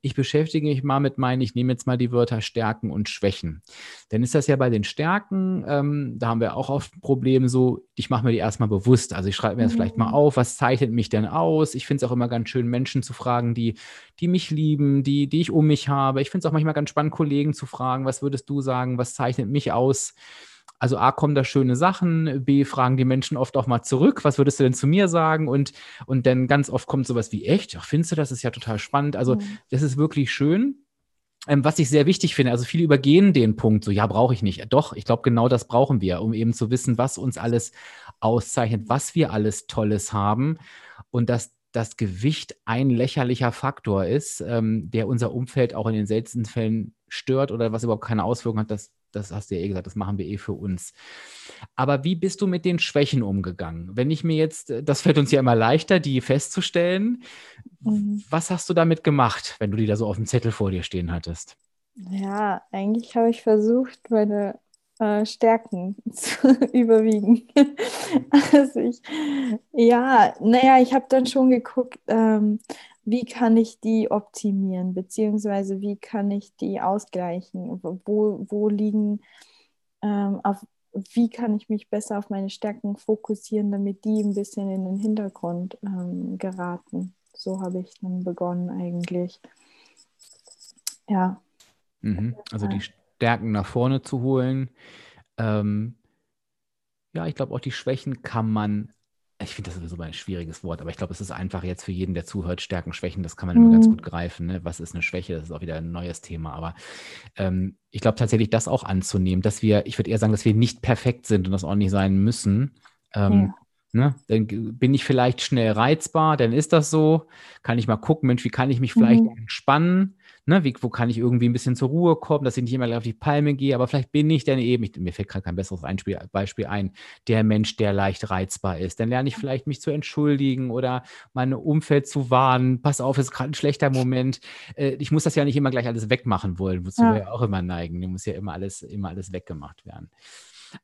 Speaker 1: Ich beschäftige mich mal mit meinen, ich nehme jetzt mal die Wörter Stärken und Schwächen. Denn ist das ja bei den Stärken, ähm, da haben wir auch oft ein Problem so, ich mache mir die erstmal bewusst. Also ich schreibe mir das mhm. vielleicht mal auf, was zeichnet mich denn aus? Ich finde es auch immer ganz schön, Menschen zu fragen, die, die mich lieben, die, die ich um mich habe. Ich finde es auch manchmal ganz spannend, Kollegen zu fragen, was würdest du sagen, was zeichnet mich aus? Also A, kommen da schöne Sachen, B, fragen die Menschen oft auch mal zurück, was würdest du denn zu mir sagen? Und, und dann ganz oft kommt sowas wie, echt? Ach, findest du das? ist ja total spannend. Also mhm. das ist wirklich schön. Ähm, was ich sehr wichtig finde, also viele übergehen den Punkt, so ja, brauche ich nicht. Doch, ich glaube, genau das brauchen wir, um eben zu wissen, was uns alles auszeichnet, was wir alles Tolles haben und dass das Gewicht ein lächerlicher Faktor ist, ähm, der unser Umfeld auch in den seltensten Fällen stört oder was überhaupt keine Auswirkungen hat, das das hast du ja eh gesagt, das machen wir eh für uns. Aber wie bist du mit den Schwächen umgegangen? Wenn ich mir jetzt, das fällt uns ja immer leichter, die festzustellen. Mhm. Was hast du damit gemacht, wenn du die da so auf dem Zettel vor dir stehen hattest?
Speaker 2: Ja, eigentlich habe ich versucht, meine äh, Stärken zu überwiegen. also ich, ja, naja, ich habe dann schon geguckt, ähm, wie kann ich die optimieren, beziehungsweise wie kann ich die ausgleichen? Wo, wo liegen, ähm, auf, wie kann ich mich besser auf meine Stärken fokussieren, damit die ein bisschen in den Hintergrund ähm, geraten? So habe ich dann begonnen eigentlich. Ja.
Speaker 1: Mhm. Also die Stärken nach vorne zu holen. Ähm, ja, ich glaube auch die Schwächen kann man ich finde das sowieso ein schwieriges Wort, aber ich glaube, es ist einfach jetzt für jeden, der zuhört, Stärken, Schwächen, das kann man immer ganz mhm. gut greifen. Ne? Was ist eine Schwäche? Das ist auch wieder ein neues Thema. Aber ähm, ich glaube tatsächlich, das auch anzunehmen, dass wir, ich würde eher sagen, dass wir nicht perfekt sind und das auch nicht sein müssen. Ähm, ja. Ne? Dann bin ich vielleicht schnell reizbar, dann ist das so. Kann ich mal gucken, Mensch, wie kann ich mich vielleicht mhm. entspannen? Ne, wie, wo kann ich irgendwie ein bisschen zur Ruhe kommen, dass ich nicht immer auf die Palme gehe, aber vielleicht bin ich dann eben, ich, mir fällt gerade kein besseres Einspiel, Beispiel ein, der Mensch, der leicht reizbar ist. Dann lerne ich vielleicht mich zu entschuldigen oder mein Umfeld zu warnen. Pass auf, es ist gerade ein schlechter Moment. Äh, ich muss das ja nicht immer gleich alles wegmachen wollen, wozu ja. wir ja auch immer neigen. Mir muss ja immer alles, immer alles weggemacht werden.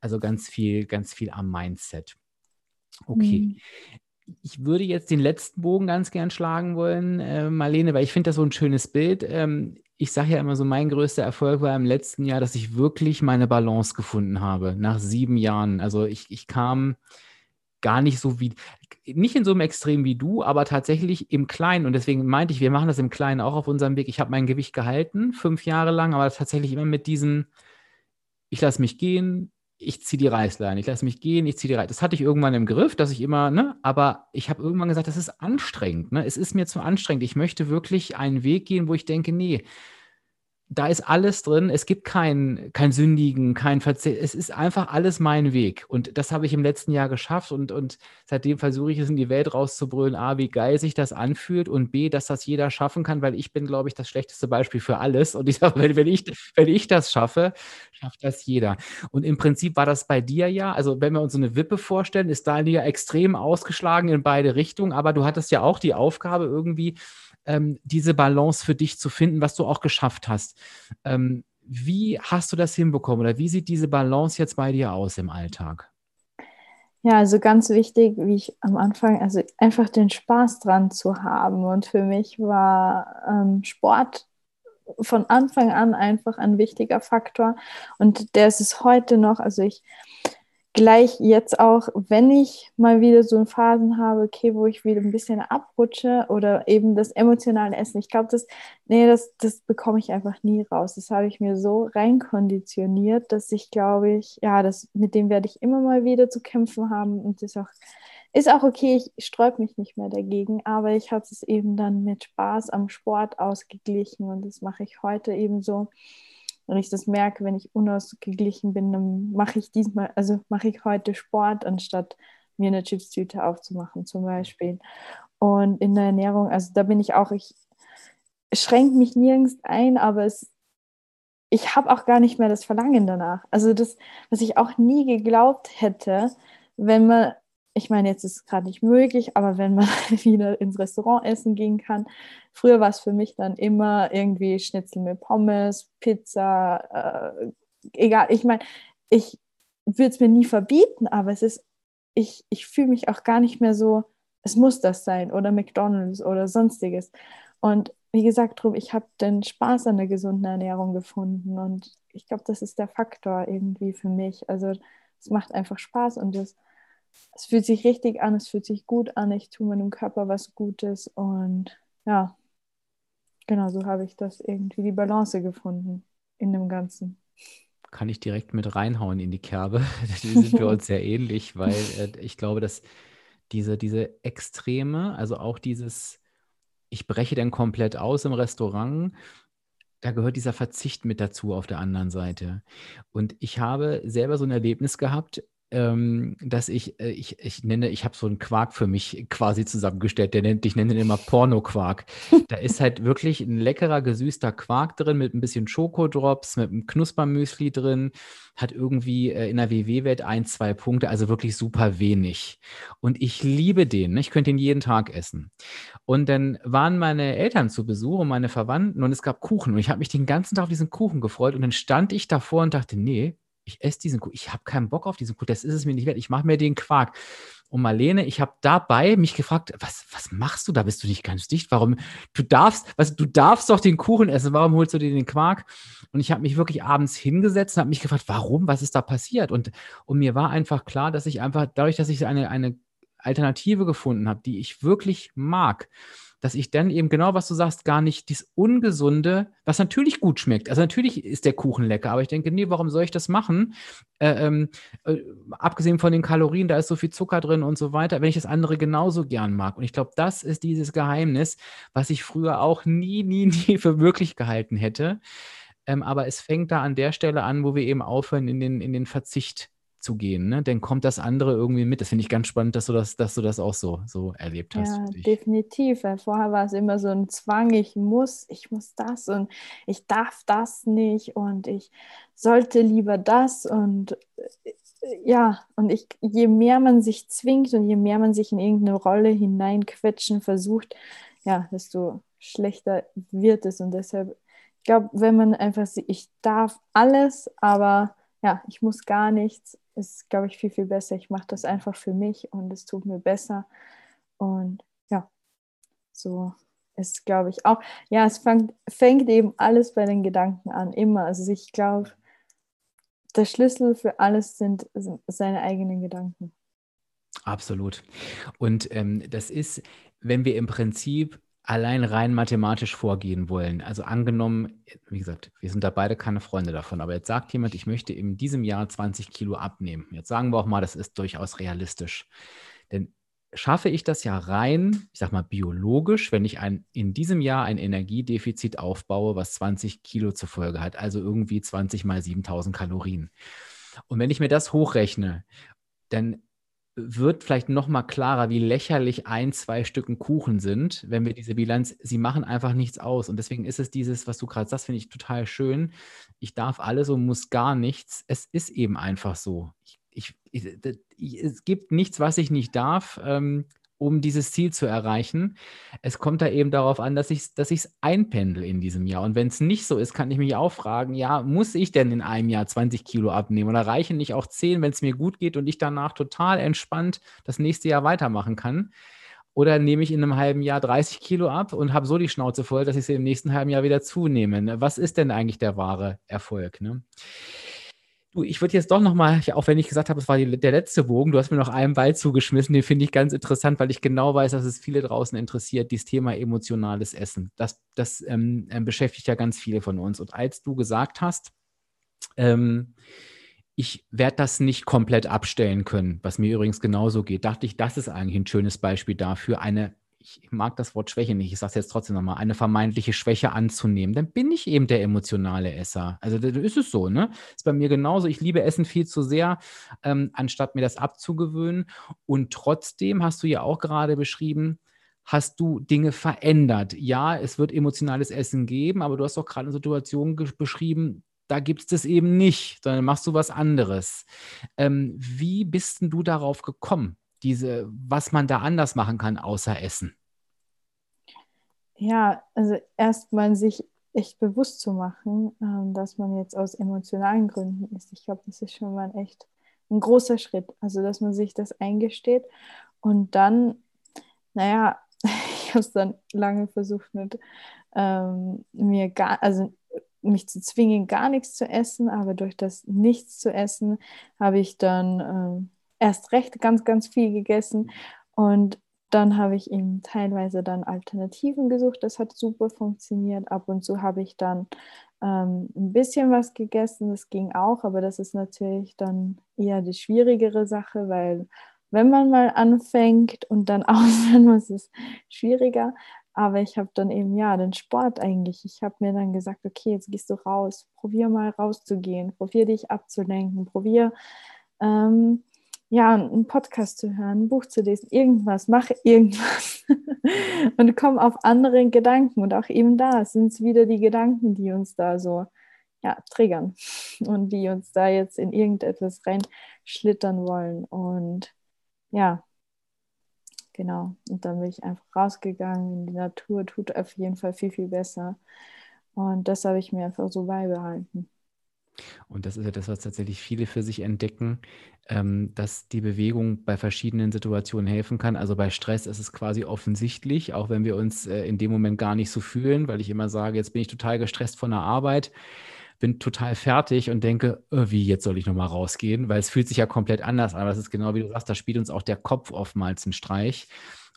Speaker 1: Also ganz viel, ganz viel am Mindset. Okay. Mhm ich würde jetzt den letzten Bogen ganz gern schlagen wollen, äh, Marlene, weil ich finde das so ein schönes Bild. Ähm, ich sage ja immer so, mein größter Erfolg war im letzten Jahr, dass ich wirklich meine Balance gefunden habe, nach sieben Jahren. Also ich, ich kam gar nicht so wie, nicht in so einem Extrem wie du, aber tatsächlich im Kleinen. Und deswegen meinte ich, wir machen das im Kleinen auch auf unserem Weg. Ich habe mein Gewicht gehalten, fünf Jahre lang, aber tatsächlich immer mit diesem, ich lasse mich gehen, ich ziehe die Reißleine, ich lasse mich gehen, ich ziehe die Reißleine. Das hatte ich irgendwann im Griff, dass ich immer, ne, aber ich habe irgendwann gesagt, das ist anstrengend, ne? Es ist mir zu anstrengend. Ich möchte wirklich einen Weg gehen, wo ich denke, nee, da ist alles drin. Es gibt kein, kein Sündigen, kein Verzicht. Es ist einfach alles mein Weg. Und das habe ich im letzten Jahr geschafft. Und, und seitdem versuche ich es in die Welt rauszubrüllen. A, wie geil sich das anfühlt. Und B, dass das jeder schaffen kann, weil ich bin, glaube ich, das schlechteste Beispiel für alles. Und ich sage, wenn, wenn, ich, wenn ich das schaffe, schafft das jeder. Und im Prinzip war das bei dir ja, also wenn wir uns so eine Wippe vorstellen, ist Daniel ja extrem ausgeschlagen in beide Richtungen. Aber du hattest ja auch die Aufgabe irgendwie, ähm, diese Balance für dich zu finden, was du auch geschafft hast. Ähm, wie hast du das hinbekommen oder wie sieht diese Balance jetzt bei dir aus im Alltag?
Speaker 2: Ja, also ganz wichtig, wie ich am Anfang, also einfach den Spaß dran zu haben. Und für mich war ähm, Sport von Anfang an einfach ein wichtiger Faktor. Und der ist es heute noch. Also ich gleich jetzt auch, wenn ich mal wieder so Phasen habe, okay, wo ich wieder ein bisschen abrutsche oder eben das emotionale Essen. Ich glaube, das, nee, das, das bekomme ich einfach nie raus. Das habe ich mir so reinkonditioniert, dass ich glaube ich, ja, das, mit dem werde ich immer mal wieder zu kämpfen haben und das auch, ist auch okay, ich sträube mich nicht mehr dagegen, aber ich habe es eben dann mit Spaß am Sport ausgeglichen und das mache ich heute eben so und ich das merke, wenn ich unausgeglichen bin, dann mache ich diesmal, also mache ich heute Sport, anstatt mir eine Chipstüte aufzumachen zum Beispiel. Und in der Ernährung, also da bin ich auch, ich schränke mich nirgends ein, aber es, ich habe auch gar nicht mehr das Verlangen danach. Also das, was ich auch nie geglaubt hätte, wenn man ich meine, jetzt ist es gerade nicht möglich, aber wenn man wieder ins Restaurant essen gehen kann, früher war es für mich dann immer irgendwie Schnitzel mit Pommes, Pizza, äh, egal. Ich meine, ich würde es mir nie verbieten, aber es ist, ich, ich fühle mich auch gar nicht mehr so es muss das sein oder McDonald's oder sonstiges. Und wie gesagt, ich habe den Spaß an der gesunden Ernährung gefunden und ich glaube, das ist der Faktor irgendwie für mich. Also es macht einfach Spaß und es, es fühlt sich richtig an, es fühlt sich gut an, ich tue meinem Körper was Gutes und ja, genau so habe ich das irgendwie die Balance gefunden in dem Ganzen.
Speaker 1: Kann ich direkt mit reinhauen in die Kerbe. Die sind wir uns sehr ähnlich, weil äh, ich glaube, dass diese, diese Extreme, also auch dieses, ich breche dann komplett aus im Restaurant, da gehört dieser Verzicht mit dazu auf der anderen Seite. Und ich habe selber so ein Erlebnis gehabt, ähm, dass ich, äh, ich, ich nenne, ich habe so einen Quark für mich quasi zusammengestellt, der nennt, ich nenne den immer Porno-Quark. da ist halt wirklich ein leckerer, gesüßter Quark drin mit ein bisschen Schokodrops, mit einem Knuspermüsli drin, hat irgendwie äh, in der WW-Welt ein, zwei Punkte, also wirklich super wenig. Und ich liebe den, ne? ich könnte ihn jeden Tag essen. Und dann waren meine Eltern zu Besuch und meine Verwandten und es gab Kuchen und ich habe mich den ganzen Tag auf diesen Kuchen gefreut und dann stand ich davor und dachte, nee, ich esse diesen Kuchen, ich habe keinen Bock auf diesen Kuchen, das ist es mir nicht wert, ich mache mir den Quark. Und Marlene, ich habe dabei mich gefragt, was, was machst du da? Bist du nicht ganz dicht? Warum? Du darfst, was, du darfst doch den Kuchen essen, warum holst du dir den Quark? Und ich habe mich wirklich abends hingesetzt und habe mich gefragt, warum? Was ist da passiert? Und, und mir war einfach klar, dass ich einfach, dadurch, dass ich eine, eine Alternative gefunden habe, die ich wirklich mag, dass ich dann eben genau, was du sagst, gar nicht dieses Ungesunde, was natürlich gut schmeckt. Also natürlich ist der Kuchen lecker, aber ich denke, nee, warum soll ich das machen? Äh, ähm, äh, abgesehen von den Kalorien, da ist so viel Zucker drin und so weiter, wenn ich das andere genauso gern mag. Und ich glaube, das ist dieses Geheimnis, was ich früher auch nie, nie, nie für möglich gehalten hätte. Ähm, aber es fängt da an der Stelle an, wo wir eben aufhören, in den, in den Verzicht zu gehen, ne? dann kommt das andere irgendwie mit. Das finde ich ganz spannend, dass du das, dass du das auch so, so erlebt hast.
Speaker 2: Ja, definitiv. Weil vorher war es immer so ein Zwang, ich muss, ich muss das und ich darf das nicht und ich sollte lieber das und äh, ja, und ich, je mehr man sich zwingt und je mehr man sich in irgendeine Rolle hineinquetschen versucht, ja, desto schlechter wird es. Und deshalb, ich glaube, wenn man einfach sieht, ich darf alles, aber ja, ich muss gar nichts, ist, glaube ich, viel, viel besser. Ich mache das einfach für mich und es tut mir besser. Und ja, so ist, glaube ich, auch, ja, es fängt, fängt eben alles bei den Gedanken an, immer. Also ich glaube, der Schlüssel für alles sind, sind seine eigenen Gedanken.
Speaker 1: Absolut. Und ähm, das ist, wenn wir im Prinzip allein rein mathematisch vorgehen wollen. Also angenommen, wie gesagt, wir sind da beide keine Freunde davon, aber jetzt sagt jemand, ich möchte in diesem Jahr 20 Kilo abnehmen. Jetzt sagen wir auch mal, das ist durchaus realistisch. Denn schaffe ich das ja rein, ich sag mal biologisch, wenn ich ein, in diesem Jahr ein Energiedefizit aufbaue, was 20 Kilo zur Folge hat, also irgendwie 20 mal 7000 Kalorien. Und wenn ich mir das hochrechne, dann wird vielleicht noch mal klarer, wie lächerlich ein, zwei Stücken Kuchen sind, wenn wir diese Bilanz, sie machen einfach nichts aus. Und deswegen ist es dieses, was du gerade sagst, finde ich total schön. Ich darf alles und muss gar nichts. Es ist eben einfach so. Ich, ich, ich, es gibt nichts, was ich nicht darf. Ähm, um dieses Ziel zu erreichen. Es kommt da eben darauf an, dass ich es dass einpendel in diesem Jahr. Und wenn es nicht so ist, kann ich mich auch fragen, ja, muss ich denn in einem Jahr 20 Kilo abnehmen oder reichen nicht auch 10, wenn es mir gut geht und ich danach total entspannt das nächste Jahr weitermachen kann? Oder nehme ich in einem halben Jahr 30 Kilo ab und habe so die Schnauze voll, dass ich sie im nächsten halben Jahr wieder zunehme? Was ist denn eigentlich der wahre Erfolg? Ne? Du, ich würde jetzt doch nochmal, auch wenn ich gesagt habe, es war die, der letzte Bogen, du hast mir noch einen Ball zugeschmissen, den finde ich ganz interessant, weil ich genau weiß, dass es viele draußen interessiert, dieses Thema emotionales Essen. Das, das ähm, ähm, beschäftigt ja ganz viele von uns. Und als du gesagt hast, ähm, ich werde das nicht komplett abstellen können, was mir übrigens genauso geht, dachte ich, das ist eigentlich ein schönes Beispiel dafür, eine ich mag das Wort Schwäche nicht, ich sage es jetzt trotzdem nochmal, eine vermeintliche Schwäche anzunehmen, dann bin ich eben der emotionale Esser. Also das ist es so, ne? Ist bei mir genauso. Ich liebe Essen viel zu sehr, ähm, anstatt mir das abzugewöhnen. Und trotzdem hast du ja auch gerade beschrieben, hast du Dinge verändert. Ja, es wird emotionales Essen geben, aber du hast doch gerade eine Situation beschrieben, da gibt es das eben nicht, sondern machst du was anderes. Ähm, wie bist denn du darauf gekommen? Diese, was man da anders machen kann, außer Essen?
Speaker 2: Ja, also erstmal sich echt bewusst zu machen, ähm, dass man jetzt aus emotionalen Gründen ist. Ich glaube, das ist schon mal echt ein großer Schritt. Also, dass man sich das eingesteht und dann naja, ich habe es dann lange versucht mit ähm, mir gar, also mich zu zwingen, gar nichts zu essen, aber durch das Nichts zu essen habe ich dann ähm, erst recht ganz, ganz viel gegessen und dann habe ich ihm teilweise dann Alternativen gesucht. Das hat super funktioniert. Ab und zu habe ich dann ähm, ein bisschen was gegessen. Das ging auch, aber das ist natürlich dann eher die schwierigere Sache, weil wenn man mal anfängt und dann aufhören muss, ist es schwieriger. Aber ich habe dann eben, ja, den Sport eigentlich. Ich habe mir dann gesagt, okay, jetzt gehst du raus, probier mal rauszugehen, probier dich abzulenken, probier ähm, ja, einen Podcast zu hören, ein Buch zu lesen, irgendwas, mach irgendwas und komm auf andere Gedanken. Und auch eben da sind es wieder die Gedanken, die uns da so ja, triggern und die uns da jetzt in irgendetwas reinschlittern wollen. Und ja, genau. Und dann bin ich einfach rausgegangen in die Natur, tut auf jeden Fall viel, viel besser. Und das habe ich mir einfach so beibehalten.
Speaker 1: Und das ist ja das, was tatsächlich viele für sich entdecken, ähm, dass die Bewegung bei verschiedenen Situationen helfen kann. Also bei Stress ist es quasi offensichtlich, auch wenn wir uns äh, in dem Moment gar nicht so fühlen, weil ich immer sage, jetzt bin ich total gestresst von der Arbeit, bin total fertig und denke, äh, wie, jetzt soll ich nochmal rausgehen, weil es fühlt sich ja komplett anders an. Aber das ist genau wie du sagst, da spielt uns auch der Kopf oftmals einen Streich.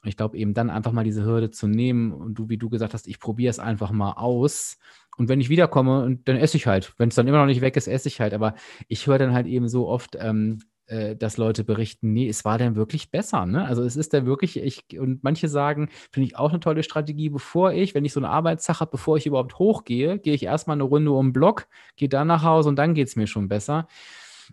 Speaker 1: Und ich glaube eben dann einfach mal diese Hürde zu nehmen und du, wie du gesagt hast, ich probiere es einfach mal aus und wenn ich wiederkomme, dann esse ich halt. Wenn es dann immer noch nicht weg ist, esse ich halt. Aber ich höre dann halt eben so oft, ähm, äh, dass Leute berichten, nee, es war dann wirklich besser. Ne? Also es ist dann wirklich, ich, und manche sagen, finde ich auch eine tolle Strategie, bevor ich, wenn ich so eine Arbeitstag habe, bevor ich überhaupt hochgehe, gehe ich erstmal eine Runde um den Block, gehe dann nach Hause und dann geht es mir schon besser.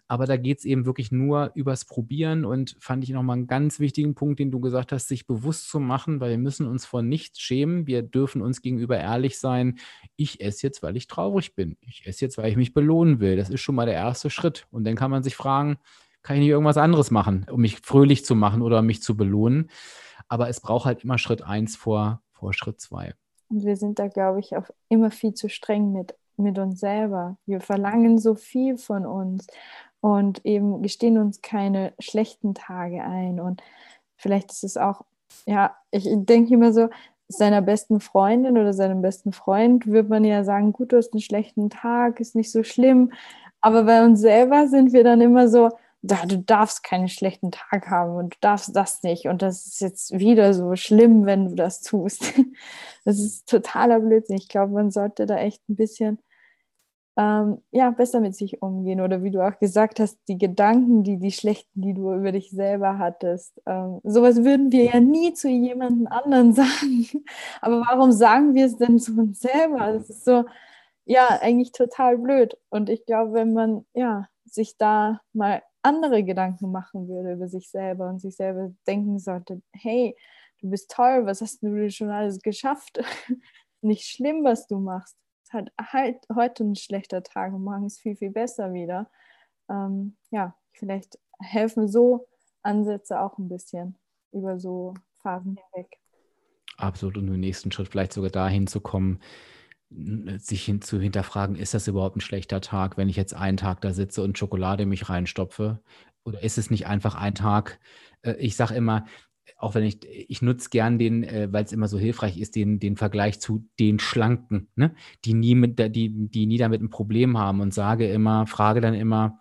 Speaker 1: Aber da geht es eben wirklich nur übers Probieren und fand ich nochmal einen ganz wichtigen Punkt, den du gesagt hast, sich bewusst zu machen, weil wir müssen uns vor nichts schämen. Wir dürfen uns gegenüber ehrlich sein. Ich esse jetzt, weil ich traurig bin. Ich esse jetzt, weil ich mich belohnen will. Das ist schon mal der erste Schritt. Und dann kann man sich fragen, kann ich nicht irgendwas anderes machen, um mich fröhlich zu machen oder mich zu belohnen? Aber es braucht halt immer Schritt eins vor, vor Schritt zwei.
Speaker 2: Und wir sind da, glaube ich, auch immer viel zu streng mit mit uns selber. Wir verlangen so viel von uns und eben gestehen uns keine schlechten Tage ein. Und vielleicht ist es auch, ja, ich denke immer so, seiner besten Freundin oder seinem besten Freund wird man ja sagen, gut, du hast einen schlechten Tag, ist nicht so schlimm. Aber bei uns selber sind wir dann immer so, da, du darfst keinen schlechten Tag haben und du darfst das nicht. Und das ist jetzt wieder so schlimm, wenn du das tust. Das ist totaler Blödsinn. Ich glaube, man sollte da echt ein bisschen ähm, ja, besser mit sich umgehen. Oder wie du auch gesagt hast, die Gedanken, die, die schlechten, die du über dich selber hattest. Ähm, sowas würden wir ja nie zu jemandem anderen sagen. Aber warum sagen wir es denn zu uns selber? Das ist so, ja, eigentlich total blöd. Und ich glaube, wenn man, ja, sich da mal andere Gedanken machen würde über sich selber und sich selber denken sollte, hey, du bist toll, was hast du schon alles geschafft? Nicht schlimm, was du machst halt, halt heute ein schlechter Tag und morgen ist viel, viel besser wieder. Ähm, ja, vielleicht helfen so Ansätze auch ein bisschen über so Phasen hinweg.
Speaker 1: Absolut. Und im nächsten Schritt vielleicht sogar dahin zu kommen, sich hin, zu hinterfragen, ist das überhaupt ein schlechter Tag, wenn ich jetzt einen Tag da sitze und Schokolade mich reinstopfe? Oder ist es nicht einfach ein Tag? Äh, ich sage immer, auch wenn ich, ich nutze gern den, äh, weil es immer so hilfreich ist, den, den Vergleich zu den Schlanken, ne? die, nie mit, die, die nie damit ein Problem haben und sage immer, frage dann immer,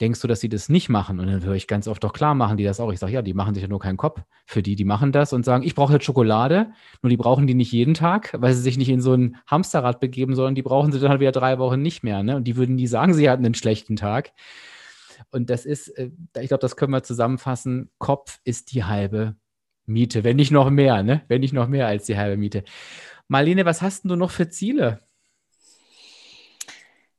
Speaker 1: denkst du, dass sie das nicht machen? Und dann höre ich ganz oft, doch klar machen die das auch. Ich sage, ja, die machen sich ja nur keinen Kopf. Für die, die machen das und sagen, ich brauche jetzt Schokolade, nur die brauchen die nicht jeden Tag, weil sie sich nicht in so ein Hamsterrad begeben, sondern die brauchen sie dann halt wieder drei Wochen nicht mehr. Ne? Und die würden nie sagen, sie hatten einen schlechten Tag. Und das ist, äh, ich glaube, das können wir zusammenfassen. Kopf ist die halbe Miete, wenn nicht noch mehr, ne? Wenn nicht noch mehr als die halbe Miete. Marlene, was hast du noch für Ziele?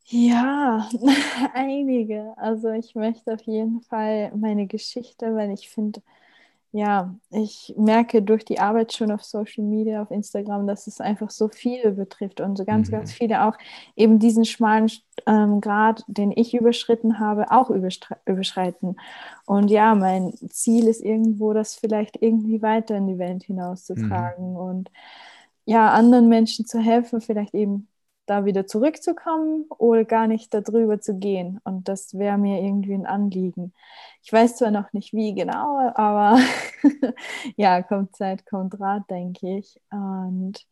Speaker 2: Ja, einige. Also ich möchte auf jeden Fall meine Geschichte, weil ich finde, ja, ich merke durch die Arbeit schon auf Social Media, auf Instagram, dass es einfach so viele betrifft und so ganz, mhm. ganz viele auch eben diesen schmalen ähm, Grad, den ich überschritten habe, auch überschreiten. Und ja, mein Ziel ist irgendwo, das vielleicht irgendwie weiter in die Welt hinauszutragen mhm. und ja, anderen Menschen zu helfen, vielleicht eben da wieder zurückzukommen oder gar nicht darüber zu gehen. Und das wäre mir irgendwie ein Anliegen. Ich weiß zwar noch nicht wie genau, aber ja, kommt Zeit, kommt Rat, denke ich. Und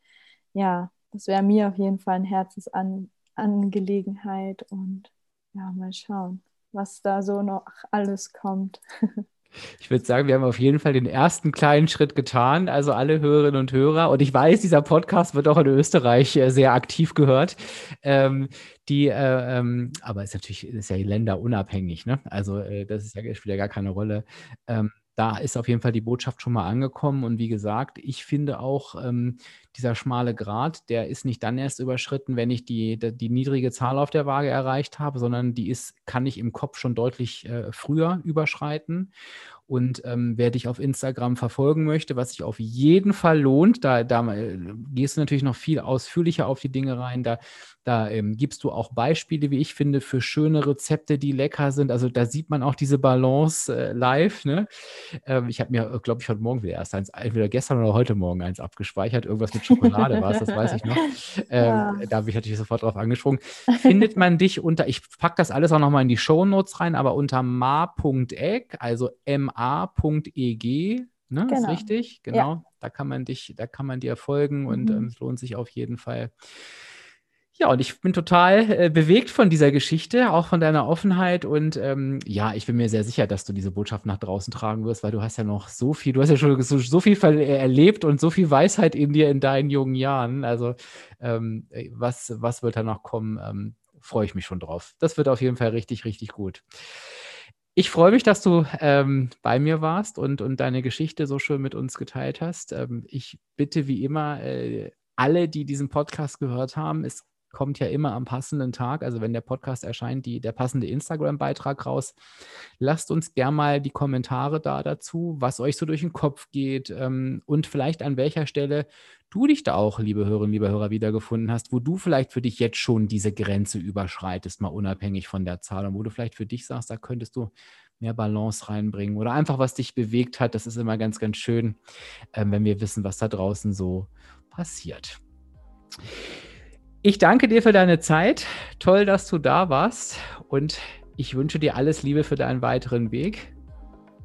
Speaker 2: ja, das wäre mir auf jeden Fall eine Herzensangelegenheit und ja, mal schauen, was da so noch alles kommt.
Speaker 1: Ich würde sagen, wir haben auf jeden Fall den ersten kleinen Schritt getan, also alle Hörerinnen und Hörer. Und ich weiß, dieser Podcast wird auch in Österreich äh, sehr aktiv gehört. Ähm, die, äh, ähm, aber ist natürlich ist ja länderunabhängig, ne? Also äh, das ist ja, spielt ja gar keine Rolle. Ähm, da ist auf jeden Fall die Botschaft schon mal angekommen. Und wie gesagt, ich finde auch, ähm, dieser schmale Grat, der ist nicht dann erst überschritten, wenn ich die, die, die, niedrige Zahl auf der Waage erreicht habe, sondern die ist, kann ich im Kopf schon deutlich äh, früher überschreiten. Und ähm, wer dich auf Instagram verfolgen möchte, was sich auf jeden Fall lohnt, da, da äh, gehst du natürlich noch viel ausführlicher auf die Dinge rein. Da, da ähm, gibst du auch Beispiele, wie ich finde, für schöne Rezepte, die lecker sind. Also da sieht man auch diese Balance äh, live. Ne? Ähm, ich habe mir, glaube ich, heute Morgen wieder erst eins, entweder gestern oder heute Morgen eins abgespeichert. Irgendwas mit Schokolade war es, das weiß ich noch. Ähm, ja. Da habe ich natürlich sofort drauf angesprungen. Findet man dich unter, ich packe das alles auch nochmal in die Show Notes rein, aber unter ma.egg, also ma.eg, Ne, genau. ist richtig, genau. Ja. Da kann man dich, da kann man dir folgen mhm. und ähm, es lohnt sich auf jeden Fall. Ja, und ich bin total äh, bewegt von dieser Geschichte, auch von deiner Offenheit. Und ähm, ja, ich bin mir sehr sicher, dass du diese Botschaft nach draußen tragen wirst, weil du hast ja noch so viel, du hast ja schon so, so viel erlebt und so viel Weisheit in dir in deinen jungen Jahren. Also ähm, äh, was, was wird da noch kommen? Ähm, Freue ich mich schon drauf. Das wird auf jeden Fall richtig, richtig gut. Ich freue mich, dass du ähm, bei mir warst und, und deine Geschichte so schön mit uns geteilt hast. Ähm, ich bitte wie immer äh, alle, die diesen Podcast gehört haben, es kommt ja immer am passenden Tag, also wenn der Podcast erscheint, die, der passende Instagram-Beitrag raus. Lasst uns gern mal die Kommentare da dazu, was euch so durch den Kopf geht ähm, und vielleicht an welcher Stelle du dich da auch, liebe Hörerinnen, liebe Hörer, wiedergefunden hast, wo du vielleicht für dich jetzt schon diese Grenze überschreitest, mal unabhängig von der Zahl und wo du vielleicht für dich sagst, da könntest du mehr Balance reinbringen oder einfach was dich bewegt hat. Das ist immer ganz, ganz schön, äh, wenn wir wissen, was da draußen so passiert. Ich danke dir für deine Zeit. Toll, dass du da warst. Und ich wünsche dir alles Liebe für deinen weiteren Weg.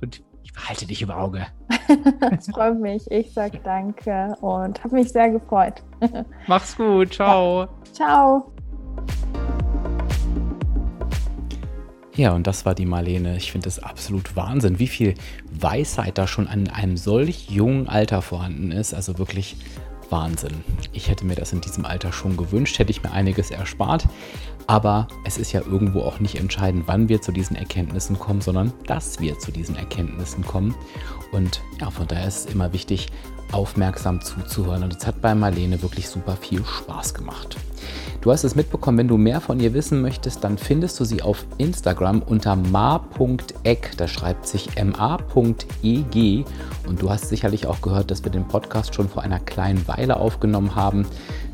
Speaker 1: Und ich behalte dich im Auge.
Speaker 2: Es freut mich. Ich sage danke und habe mich sehr gefreut.
Speaker 1: Mach's gut. Ciao. Ja.
Speaker 2: Ciao.
Speaker 1: Ja, und das war die Marlene. Ich finde es absolut Wahnsinn, wie viel Weisheit da schon an einem solch jungen Alter vorhanden ist. Also wirklich Wahnsinn. Ich hätte mir das in diesem Alter schon gewünscht, hätte ich mir einiges erspart. Aber es ist ja irgendwo auch nicht entscheidend, wann wir zu diesen Erkenntnissen kommen, sondern dass wir zu diesen Erkenntnissen kommen. Und ja, von daher ist es immer wichtig, aufmerksam zuzuhören. Und es hat bei Marlene wirklich super viel Spaß gemacht. Du hast es mitbekommen, wenn du mehr von ihr wissen möchtest, dann findest du sie auf Instagram unter ma.eck. Das schreibt sich ma.eg. Und du hast sicherlich auch gehört, dass wir den Podcast schon vor einer kleinen Weile aufgenommen haben.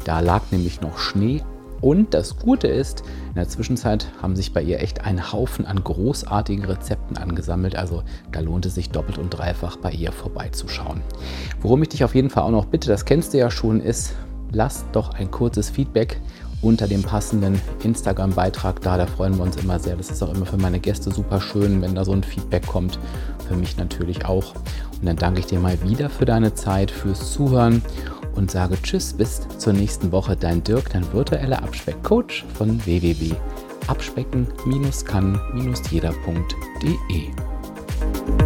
Speaker 1: Da lag nämlich noch Schnee und das Gute ist, in der Zwischenzeit haben sich bei ihr echt ein Haufen an großartigen Rezepten angesammelt. Also da lohnt es sich doppelt und dreifach bei ihr vorbeizuschauen. Worum ich dich auf jeden Fall auch noch bitte, das kennst du ja schon, ist, lass doch ein kurzes Feedback unter dem passenden Instagram-Beitrag da. Da freuen wir uns immer sehr. Das ist auch immer für meine Gäste super schön, wenn da so ein Feedback kommt. Für mich natürlich auch. Und dann danke ich dir mal wieder für deine Zeit, fürs Zuhören und sage Tschüss, bis zur nächsten Woche. Dein Dirk, dein virtueller Abspeckcoach von www.abspecken-kann-jeder.de.